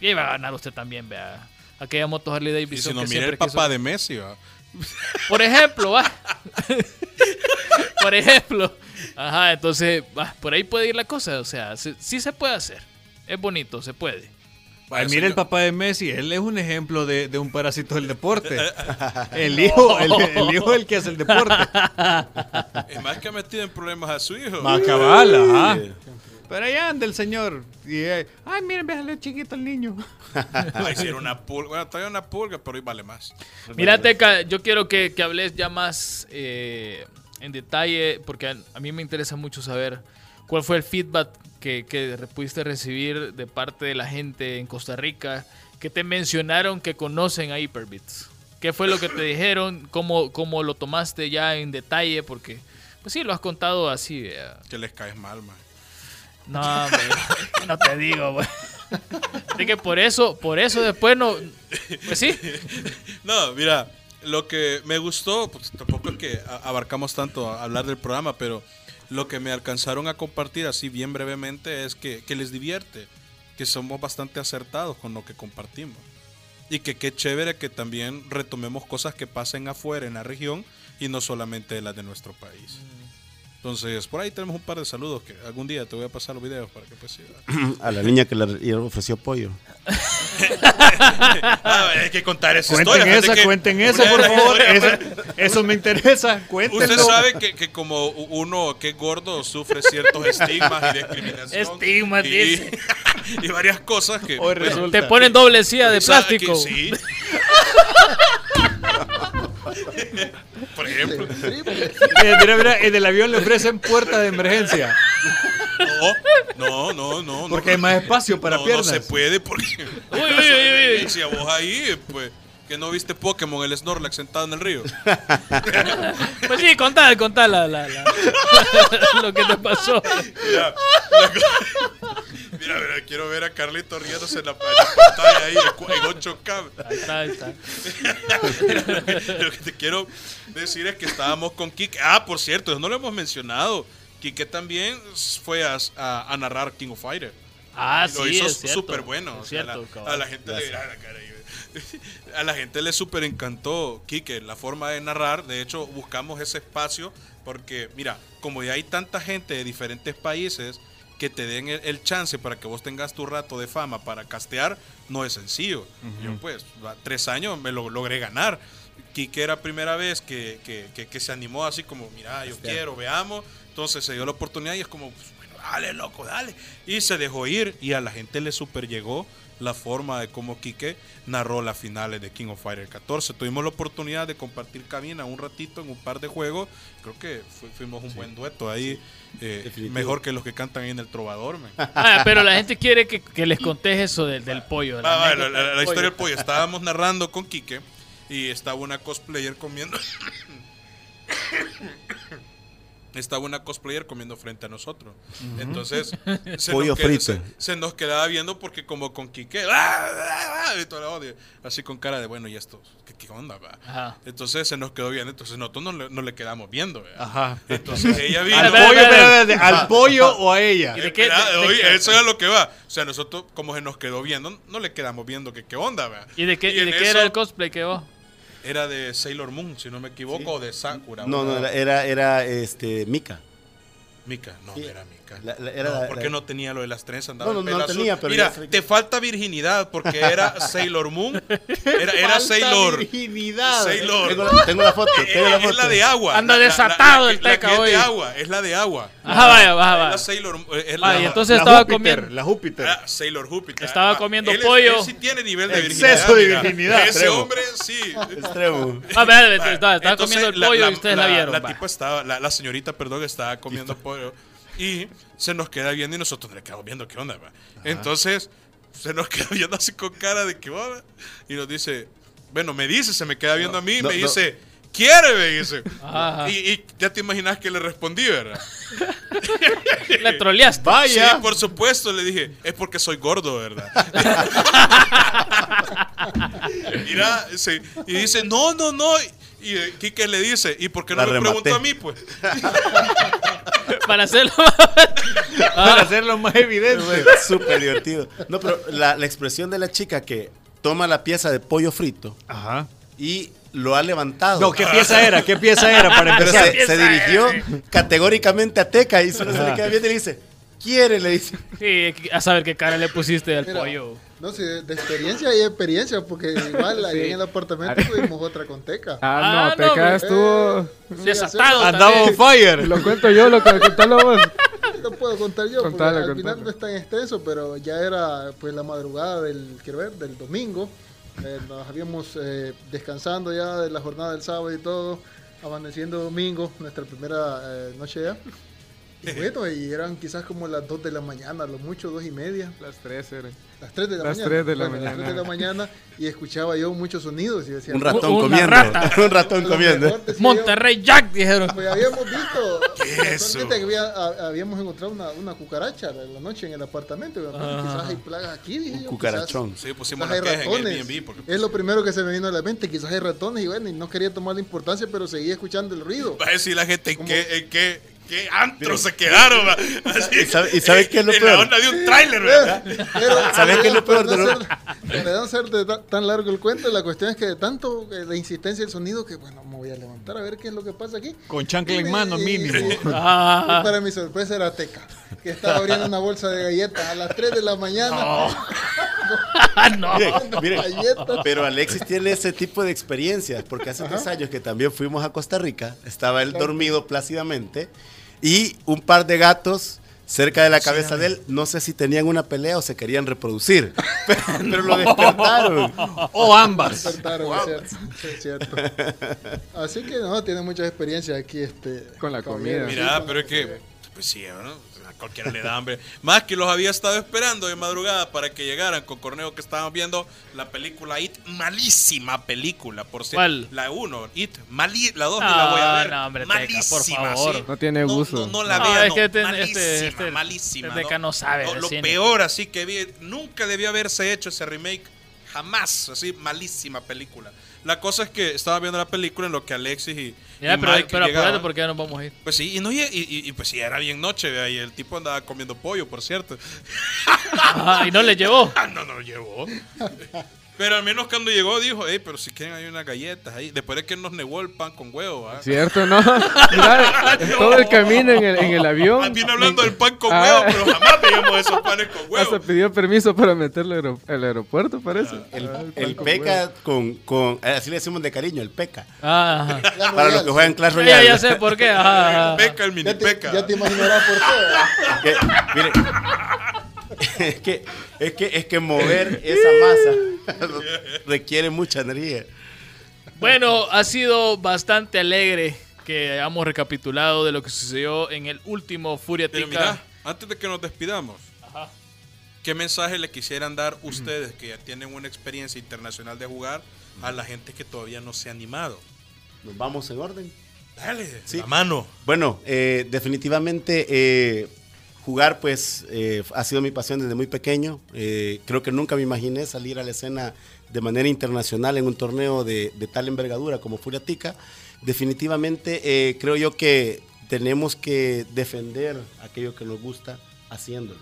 Y ahí va a ganar usted también, vea. Aquella moto Harley Y Davidson si no, que mira el papá quiso- de Messi, va. Por ejemplo, va. por ejemplo. Ajá, entonces, va, por ahí puede ir la cosa. O sea, se- sí se puede hacer. Es bonito, se puede. Ay, mira el papá de Messi, él es un ejemplo de, de un parásito del deporte. El hijo, el, el hijo es el que hace el deporte. Es más que ha metido en problemas a su hijo. Más cabal, ajá. Sí. Pero allá anda el señor. Y, eh, ay, miren, véale chiquito el niño. Va a decir una pulga. Bueno, todavía una pulga, pero hoy vale más. Mira, Teca, yo quiero que, que hables ya más eh, en detalle, porque a, a mí me interesa mucho saber cuál fue el feedback que, que pudiste recibir de parte de la gente en Costa Rica que te mencionaron que conocen a Hyperbits. ¿Qué fue lo que te dijeron? ¿Cómo, cómo lo tomaste ya en detalle? Porque, pues sí, lo has contado así. eh. Que les caes mal, man. No, no te digo, güey. Así que por eso, por eso después no. Pues sí. No, mira, lo que me gustó, pues tampoco es que abarcamos tanto a hablar del programa, pero lo que me alcanzaron a compartir así bien brevemente es que, que les divierte, que somos bastante acertados con lo que compartimos. Y que qué chévere que también retomemos cosas que pasen afuera en la región y no solamente las de nuestro país. Entonces, por ahí tenemos un par de saludos que algún día te voy a pasar los videos para que pues A la niña que le ofreció pollo. Ah, hay que contar esa Cuenten historia. esa, que cuenten esa, por favor. Eso, eso me interesa. Cuéntenlo. Usted sabe que, que como uno que es gordo sufre ciertos estigmas y discriminación. Estigmas, y, dice. y varias cosas que... Hoy pues. Te ponen doble silla de que plástico. sí. Por ejemplo. Mira, mira, mira, en el avión le ofrecen puerta de emergencia. No, no, no, no. Porque no. hay más espacio para no, piernas. No se puede porque... Uy, uy, uy, uy. Si a vos ahí, pues... Que no viste Pokémon, el Snorlax sentado en el río. Pues sí, contá, contá la, la, la- lo que te pasó. Mira, la mira, mira, quiero ver a Carlito riéndose en la, en la pantalla ahí en cu- en 8K. Ahí está, ahí está. Lo que te quiero decir es que estábamos con Kike. Ah, por cierto, no lo hemos mencionado. Kike también fue a, a- a narrar King of Fighter. Ah, Y lo sí, hizo súper bueno. Es O sea, cierto, la- cabal. a la gente le mira la cara ahí, A la gente le súper encantó Kike, la forma de narrar. De hecho, buscamos ese espacio porque, mira, como ya hay tanta gente de diferentes países que te den el, el chance para que vos tengas tu rato de fama para castear, no es sencillo. Yo, pues, a tres años me lo logré ganar. Kike era primera vez que, que- que- que se animó así como, mira, yo quiero, veamos. Entonces se dio la oportunidad y es como, pues, bueno, dale, loco, dale. Y se dejó ir y a la gente le super llegó la forma de cómo Quique narró las finales de King of Fighter 14. Tuvimos la oportunidad de compartir cabina un ratito en un par de juegos. Creo que fu- fuimos un buen dueto ahí. eh, mejor que los que cantan ahí en el Trovador. man. Ah, pero la gente quiere que, que les contés eso del, del pollo. La, la- historia del pollo. pollo. Estábamos narrando con Quique y estaba una cosplayer comiendo. Estaba una cosplayer comiendo frente a nosotros. Entonces, se Pollo nos, queda- frito. se, se nos quedaba viendo porque como con Quique, ¡ah, ah, ah! y así con cara de, bueno, ¿y esto? ¿Qué, qué onda? va?". Ajá. Entonces se nos quedó viendo, entonces nosotros no le, no le quedamos viendo. ¿verdad? Ajá. Entonces ella vino... ¿Al pollo, espera, espera, espera, ¿Al pollo o a ella? ¿Y de qué- Espera, de- de oye, qué? eso es lo que va. O sea, nosotros, como se nos quedó viendo, no le quedamos viendo que qué onda, ¿verdad? ¿Y de qué, y de qué eso era el cosplay que vos? Era de Sailor Moon, si no me equivoco, o de Sakura. No, no, era, era, era este, Mika. Mika, no, Sí. era Mika. La- la- era no, la- porque la- no tenía lo de las trenzas. andaba No, no, no tenía, pero Mira, te falta virginidad porque era Sailor Moon. Era, era Falta Sailor. virginidad. Sailor. Tengo, la- tengo la foto, tengo la Es, foto. es la de agua. Anda desatado la- el Teca que es hoy. de agua, es la de agua. Ajá, vaya, Es vaya. la Sailor. Es Vaya, la, entonces La estaba Júpiter, comiendo. La Júpiter. Ah, Sailor Júpiter. Estaba Ah, comiendo él es- pollo. él sí tiene nivel de Exceso virginidad. de mira. virginidad, Ese hombre sí. Extremo. Ah, vea, estaba, comiendo el pollo y ustedes la, vieron. La, tipa estaba, la señorita, perdón, estaba comiendo pollo y se nos queda viendo y nosotros le quedamos viendo qué onda. va. Entonces se nos queda viendo así con cara de que va y nos dice, bueno, me dice, se me queda viendo a mí y no, me no. dice, quiere, me dice. Ajá. Y, y ya te imaginas que le respondí, ¿verdad? Le troleaste. Vaya. Sí, por supuesto, le dije, es porque soy gordo, ¿verdad? Mira, sí, y dice, no, no, no. Y eh, Quique le dice, ¿y por qué no La me rematé. preguntó a mí, pues? Para hacerlo. Para hacerlo más evidente. Fue Súper divertido. No, pero la, la expresión de la chica que toma la pieza de pollo frito Ajá. y lo ha levantado. No, ¿qué pieza era? ¿Qué pieza era para Pero empezar? se, se dirigió categóricamente a Teca y solo se le queda viendo y le dice, quiere, le dice. Sí, a saber qué cara le pusiste al pollo. No sé, de experiencia hay experiencia, porque igual ahí Sí. en el apartamento tuvimos otra con Teca. Ah, Ah, no, te no, quedas eh. Sí, Desatado. Andaba on fire. Lo cuento yo, lo que contalo vos. Lo puedo contar yo, porque al final no es tan extenso, pero ya era pues la madrugada del, quiero ver, del domingo. Eh, nos habíamos eh, descansando ya de la jornada del sábado y todo, amaneciendo domingo, nuestra primera eh, noche ya. Y bueno, y eran quizás como las 2 de la mañana, lo mucho 2 y media, Las tres eran. las 3 de la Las mañana. 3 de la Bueno, Las mañana. 3 de la mañana y escuchaba yo muchos sonidos y decía, Un ratón Una comiendo. rata. Un ratón "A lo comiendo. mejor", decía yo, Monterrey Jack, dijeron. Pues habíamos visto, ¿Qué es eso? casualmente que había- a- habíamos encontrado una, una cucaracha en la noche en el apartamento. Quizás hay plagas aquí, dije Un yo, cucarachón. quizás- Sí, pusimos quizás hay en ratones. Es lo primero que se me vino a la mente, quizás hay ratones y bueno, y no quería tomar la importancia, pero seguía escuchando el ruido. Va a decir la gente en qué, en qué, antro se quedaron. Así, ¿Y sabe- y sabe qué es lo en peor? la onda de un tráiler, ¿verdad? Pero, ¿Sabes qué es lo peor de no no hacer de ta- tan largo el cuento, la cuestión es que de tanto eh, la insistencia del sonido que, bueno, me voy a levantar a ver qué es lo que pasa aquí. Con chancla en mano, mínimo. y- Ah. y para mi sorpresa era Teca, que estaba abriendo una bolsa de galletas a las 3 de la mañana. no. Miren, miren, Galletas. pero Alexis tiene ese tipo de experiencias, porque hace tres años que también fuimos a Costa Rica, estaba él dormido plácidamente y un par de gatos cerca de la cabeza de él, no sé si tenían una pelea o se querían reproducir, pero lo despertaron. O ambas. Despertaron, es cierto, es cierto. Así que no, tiene mucha experiencia aquí este Con la comida. Mira, pero es que, pues sí, ¿no? Cualquiera le da hambre. Más que los había estado esperando de madrugada para que llegaran con Corneo que estaban viendo la película It. Malísima película, por cierto. ¿Cuál? La 1, It. Malí la 2 ni No, la voy a ver. no, hombre, Teca, malísima, por favor. sí. No tiene gusto. No, no la No, vea, es que este- malísima, este- este- malísima. Teca no sabe Lo, cine. peor, así que vi, nunca debió haberse hecho ese remake. Jamás, así, malísima película. La cosa es que estaba viendo la película en lo que Alexis y, Ya, y pero, Mike pero llegaban. porque ya nos vamos a ir. Pues sí, y, no, y, y- y, pues sí, era bien noche, vea, y el tipo andaba comiendo pollo, por cierto. Ajá, y no le llevó. Ah, no, no lo llevó. Pero al menos cuando llegó dijo, hey, pero si quieren hay unas galletas ahí. Después de que nos negó el pan con huevo, ¿ah? ¿Cierto? No. Mira, todo el camino en el, en el avión. Ah, Viene hablando del pan con Ah. huevo, pero jamás veíamos esos panes con huevo. Hasta pidió permiso para meterlo al al aeropuerto, parece. El, Ah, el con peca con, con, eh, así le decimos de cariño, el peca. Ah. Ya Para ya- los que juegan Clash Ya, Royale. ya sé por qué. ajá. Peca, el mini ya te, peca. ya te imaginarás por qué. mire, es que, es que, es que mover esa masa requiere mucha energía. Bueno, ha sido bastante alegre que hayamos recapitulado de lo que sucedió en el último Furia Pero Tica. mira, antes de que nos despidamos, ¿qué mensaje le quisieran dar ustedes que ya tienen una experiencia internacional de jugar a la gente que todavía no se ha animado? Nos vamos en orden. Dale, Sí. la mano. Bueno, eh, definitivamente eh, jugar pues eh, ha sido mi pasión desde muy pequeño. Eh, creo que nunca me imaginé salir a la escena de manera internacional en un torneo de, de tal envergadura como Furiatica. Definitivamente eh, creo yo que tenemos que defender aquello que nos gusta haciéndolo,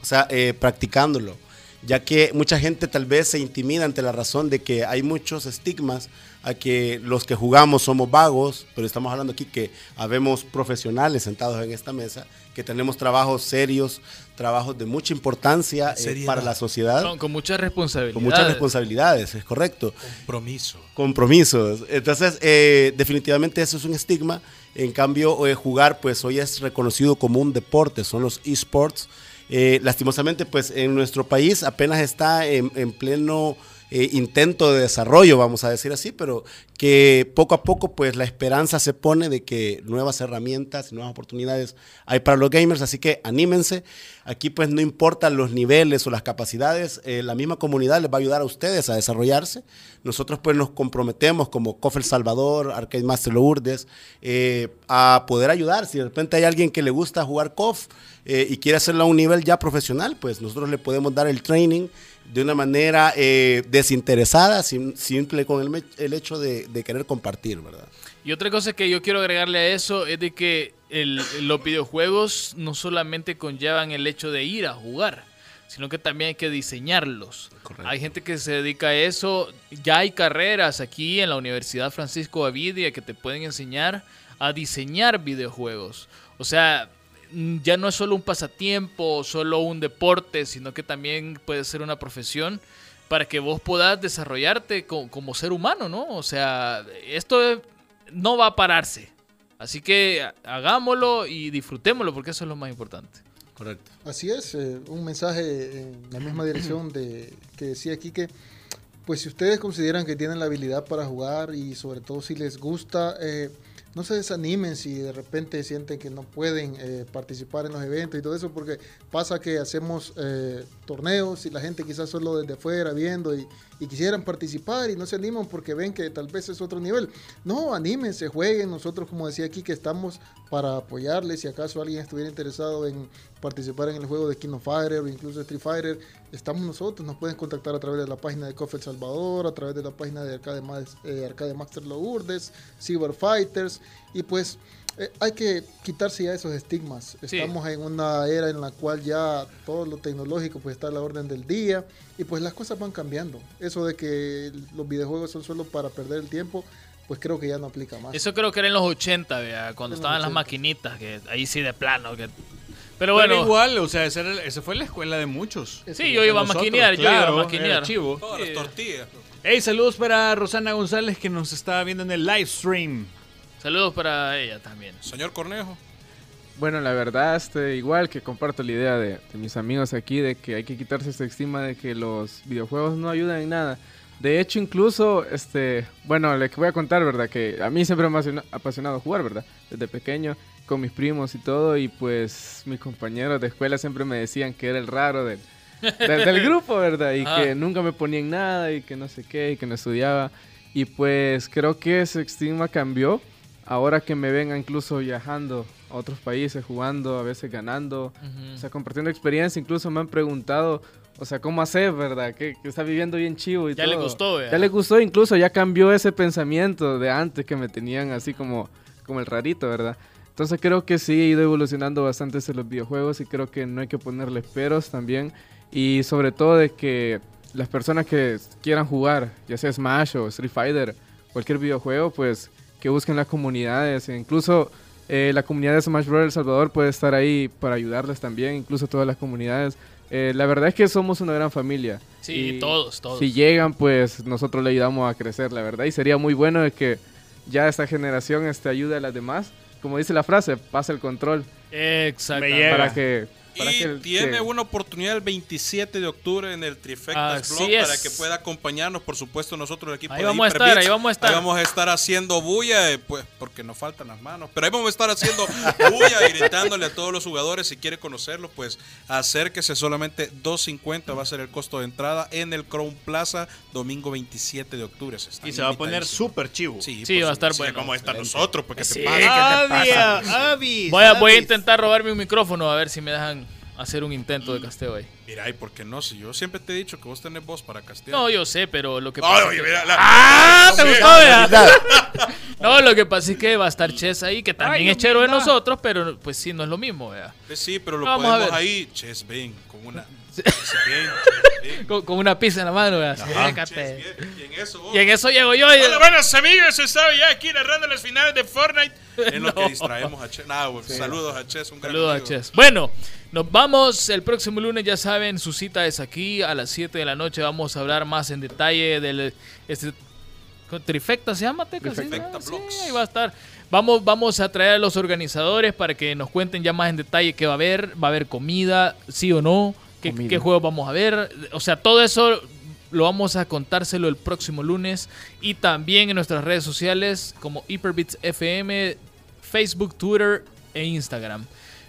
o sea, eh, practicándolo, ya que mucha gente tal vez se intimida ante la razón de que hay muchos estigmas a que los que jugamos somos vagos, pero estamos hablando aquí que habemos profesionales sentados en esta mesa, que tenemos trabajos serios, trabajos de mucha importancia eh, para la sociedad, Con, con mucha responsabilidad. con muchas responsabilidades, es correcto Compromiso. compromisos. Entonces, eh, definitivamente eso es un estigma. En cambio, eh, jugar, pues hoy es reconocido como un deporte, son los esports. Eh, lastimosamente, pues en nuestro país apenas está en, en pleno eh, intento de desarrollo, vamos a decir así, pero que poco a poco, pues la esperanza se pone de que nuevas herramientas y nuevas oportunidades hay para los gamers, así que anímense. Aquí, pues no importan los niveles o las capacidades, eh, la misma comunidad les va a ayudar a ustedes a desarrollarse. Nosotros, pues nos comprometemos como COF El Salvador, Arcade Master Lourdes, eh, a poder ayudar. Si de repente hay alguien que le gusta jugar COF y quiere hacerlo a un nivel ya profesional, pues nosotros le podemos dar el training de una manera eh, desinteresada, sim- simple con el, el hecho de, de querer compartir, ¿verdad? Y otra cosa que yo quiero agregarle a eso es de que el- los videojuegos no solamente conllevan el hecho de ir a jugar, sino que también hay que diseñarlos. Hay gente que se dedica a eso. Ya hay carreras aquí en la Universidad Francisco Avidia que te pueden enseñar a diseñar videojuegos. O sea, ya no es solo un pasatiempo, solo un deporte, sino que también puede ser una profesión para que vos puedas desarrollarte co- como ser humano, ¿no? O sea, esto no va a pararse. Así que ha- hagámoslo y disfrutémoslo porque eso es lo más importante. Correcto. Así es, eh, un mensaje en la misma dirección de que decía aquí que, pues si ustedes consideran que tienen la habilidad para jugar y sobre todo si les gusta, eh, no se desanimen si de repente sienten que no pueden eh, participar en los eventos y todo eso, porque pasa que hacemos eh, torneos y la gente quizás solo desde afuera viendo y, y quisieran participar y no se animan porque ven que tal vez es otro nivel. No, anímense, jueguen. Nosotros, como decía aquí, que estamos para apoyarles. Si acaso alguien estuviera interesado en participar en el juego de King of Fighter o incluso Street Fighter, estamos nosotros. Nos pueden contactar a través de la página de Coffee El Salvador, a través de la página de Arcade, eh, Arcade Master Lourdes, Cyber Fighters. Y pues Eh, hay que quitarse ya esos estigmas. Sí. Estamos en una era en la cual ya todo lo tecnológico pues está a la orden del día y pues las cosas van cambiando. Eso de que los videojuegos son solo para perder el tiempo, pues creo que ya no aplica más. Eso creo que era en los 80, vea, cuando En estaban las 80. maquinitas, que ahí sí de plano. Que... Pero Pero bueno, igual, o sea, esa, era- esa fue la escuela de muchos. sí, yo iba a Nosotros, maquinear, yo claro, iba a maquinear. chivo. Todas las tortillas. Hey, saludos para Rosana González que nos está viendo en el live stream. Saludos para ella también. Señor Cornejo. Bueno, la verdad, este, igual que comparto la idea de, de mis amigos aquí de que hay que quitarse esta estigma de que los videojuegos no ayudan en nada. De hecho, incluso, este, bueno, le voy a contar, ¿verdad? Que a mí siempre me ha apasiona- apasionado jugar, ¿verdad? Desde pequeño, con mis primos y todo, y pues mis compañeros de escuela siempre me decían que era el raro del, del, del grupo, ¿verdad? Y Ah. que nunca me ponía en nada y que no sé qué, y que no estudiaba. Y pues creo que ese estigma cambió ahora que me ven incluso viajando a otros países, jugando, a veces ganando, Ujú. o sea, compartiendo experiencia, incluso me han preguntado, o sea, ¿cómo hacer, verdad? Que, que está viviendo bien chivo y Ya todo. le gustó, ya. Ya le gustó, incluso ya cambió ese pensamiento de antes que me tenían así como, como el rarito, ¿verdad? Entonces creo que sí he ido evolucionando bastante en los videojuegos y creo que no hay que ponerle peros también. Y sobre todo de que las personas que quieran jugar, ya sea Smash o Street Fighter, cualquier videojuego, pues que busquen las comunidades. E incluso eh, la comunidad de Smash Bros. El Salvador puede estar ahí para ayudarles también, incluso todas las comunidades. Eh, la verdad es que somos una gran familia. Sí, Y todos, todos. Si llegan, pues nosotros le ayudamos a crecer, la verdad. Y sería muy bueno de que ya esta generación este, ayude a las demás. Como dice la frase, pasa el control. Exacto. Para que... Para Y que, tiene que- una oportunidad el 27 de octubre en el Trifectas Así Blog es. para que pueda acompañarnos, por supuesto, nosotros el equipo Ahí de vamos a estar, ahí vamos a estar. Ahí vamos a estar haciendo bulla, eh, pues, porque nos faltan las manos. Pero ahí vamos a estar haciendo bulla y gritándole a todos los jugadores. Si quiere conocerlo, pues acérquese. Solamente 2.50 va a ser el costo de entrada en el Crown Plaza, domingo 27 de octubre. Se Y se va a poner súper chivo. Sí, Sí, va a estar bueno. Como está nosotros, porque Sí, te pasa? Voy a, voy a avis. intentar robarme un micrófono a ver si me dejan hacer un intento de casteo ahí. Mira, ¿y por qué no? Si yo siempre te he dicho que vos tenés voz para castear. No, yo sé, pero lo que No, pasa oye, es que- mira, la- ¡Ah! ¿Te Sí. gustó, vea? No, lo que pasa es que va a estar Chess ahí, que también Ay, es chero de nosotros, pero pues sí, no es lo mismo, vea. Pues sí, pero lo Vamos a podemos ver. ahí. Ches, ven, con una. Con, con una pizza en la mano, bien. Y en eso vos. Y en eso llego yo. y- Hola, buenos amigos, estaba ya aquí narrando las finales de Fortnite. En lo No. que distraemos a Ches. Nah, güey, Saludos a Ches, un gran Saludos a amigo. Chess. Bueno, nos vamos el próximo lunes, ya saben, su cita es aquí a las 7 de la noche. Vamos a hablar más en detalle del este, Trifecta se llama Teca, ¿sí? Trifecta Ah, sí, Blogs. ahí va a estar. Vamos, vamos a traer a los organizadores para que nos cuenten ya más en detalle qué va a haber, va a haber comida, sí o no, qué, Comida. qué juegos vamos a ver. O sea, todo eso lo vamos a contárselo el próximo lunes y también en nuestras redes sociales como Hyperbits FM, Facebook, Twitter e Instagram.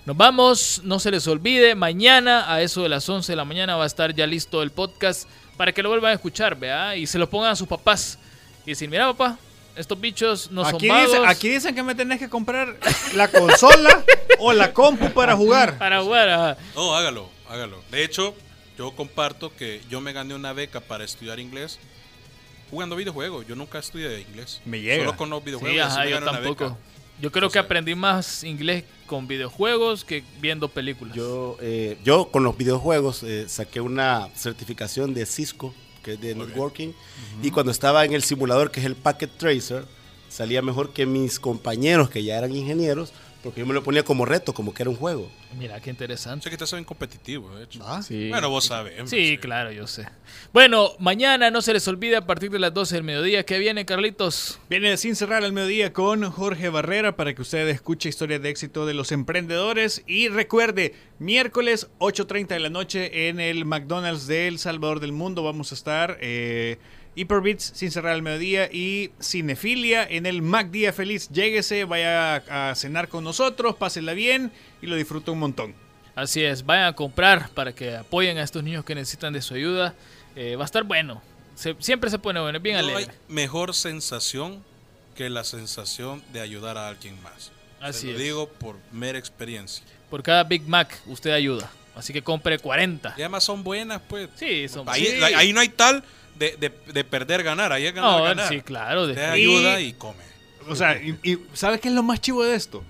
Nos vamos, no se les olvide, mañana a eso de las 11 de la mañana va a estar ya listo el podcast para que lo vuelvan a escuchar, ¿vea? Y se lo pongan a sus papás. Y decir, mira papá, estos bichos no Aquí, son dice- aquí dicen que me tenés que comprar la consola o la compu para jugar. para jugar. ajá. No, hágalo, hágalo. De hecho, yo comparto que yo me gané una beca para estudiar inglés jugando videojuegos. Yo nunca estudié inglés. Me llega. Solo con los videojuegos. Sí, ajá, yo tampoco. Yo creo que O sea, aprendí más inglés con videojuegos que viendo películas. Yo, eh, yo con los videojuegos eh, saqué una certificación de Cisco, que es de networking, y cuando estaba en el simulador, que es el Packet Tracer, salía mejor que mis compañeros que ya eran ingenieros, porque yo me lo ponía como reto, como que era un juego. Mira, qué interesante. Sé que estás bien competitivo, de hecho. Sí. Bueno, vos sabes. Sí, claro, yo sé. Bueno, mañana no se les olvide a partir de las 12 del mediodía que viene, Carlitos. Viene sin cerrar al mediodía con Jorge Barrera para que usted escuche historias de éxito de los emprendedores. Y recuerde, miércoles 8.30 de la noche en el McDonald's de El Salvador del Mundo vamos a estar. Eh, Hyperbits sin cerrar al mediodía y Cinefilia en el Mac Día Feliz. Lléguese, vaya a, a cenar con nosotros, pásela bien y lo disfruta un montón. Así es, vayan a comprar para que apoyen a estos niños que necesitan de su ayuda. Eh, va a estar bueno. Se- siempre se pone bueno, es bien No hay mejor sensación que la sensación de ayudar a alguien más. Así Se lo es. digo por mera experiencia. Por cada Big Mac usted ayuda. Así que compre 40. Y además son buenas, pues. Sí, son Ahí, sí. ahí no hay tal de, de- de perder, ganar. Ahí es ganar, No, ganar. sí, claro. Te de- ayuda y come. O sea, y, y ¿sabes qué es lo más chivo de esto?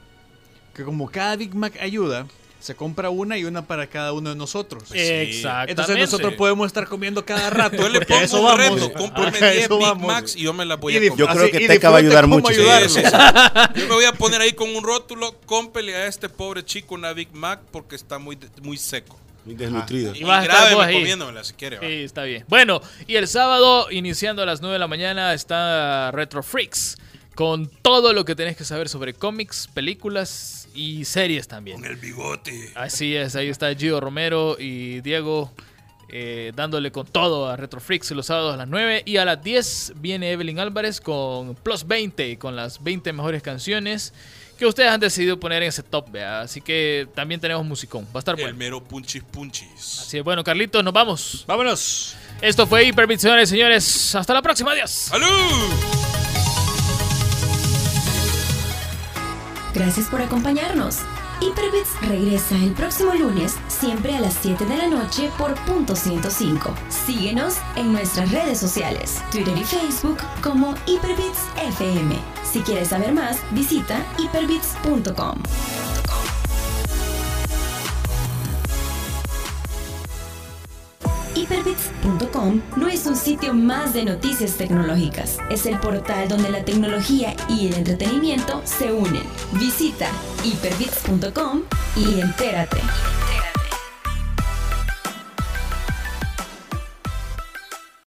que como cada Big Mac ayuda, se compra una y una para cada uno de nosotros. Exactamente. Entonces nosotros podemos estar comiendo cada rato. Yo le pongo eso un vamos. reto, cómprame A 10 eso Big vamos. Macs y yo me las voy a comer. Yo creo así, que Teca va a ayudar mucho, sí. Sí, sí, sí. Yo me voy a poner ahí con un rótulo, cómpele a este pobre chico una Big Mac porque está muy, muy seco. Muy desnutrido. Y Y, vas a estar grábeme vos ahí. comiéndomela si quiere. va. Sí, está bien. Bueno, y el sábado, iniciando a las 9 de la mañana, está Retro Freaks. Con todo lo que tenés que saber sobre cómics, películas y series también. Con el bigote. Así es, ahí está Gio Romero y Diego eh, dándole con todo a Retro Freaks los sábados a las 9 y a las 10 viene Evelyn Álvarez con Plus 20, con las 20 mejores canciones que ustedes han decidido poner en ese top, ¿vea? así que también tenemos musicón, va a estar El bueno. mero punchis punchis. Así es, bueno, Carlitos, nos vamos. Vámonos. Esto fue Hyperbit, señores y señores. Hasta la próxima, adiós. ¡Salud! Gracias por acompañarnos. Hyperbits regresa el próximo lunes, siempre a las 7 de la noche por punto 105. Síguenos en nuestras redes sociales, Twitter y Facebook como Hyperbits FM. Si quieres saber más, visita hyperbits.com. Hyperbits.com no es un sitio más de noticias tecnológicas, es el portal donde la tecnología y el entretenimiento se unen. Visita hyperbits.com y entérate.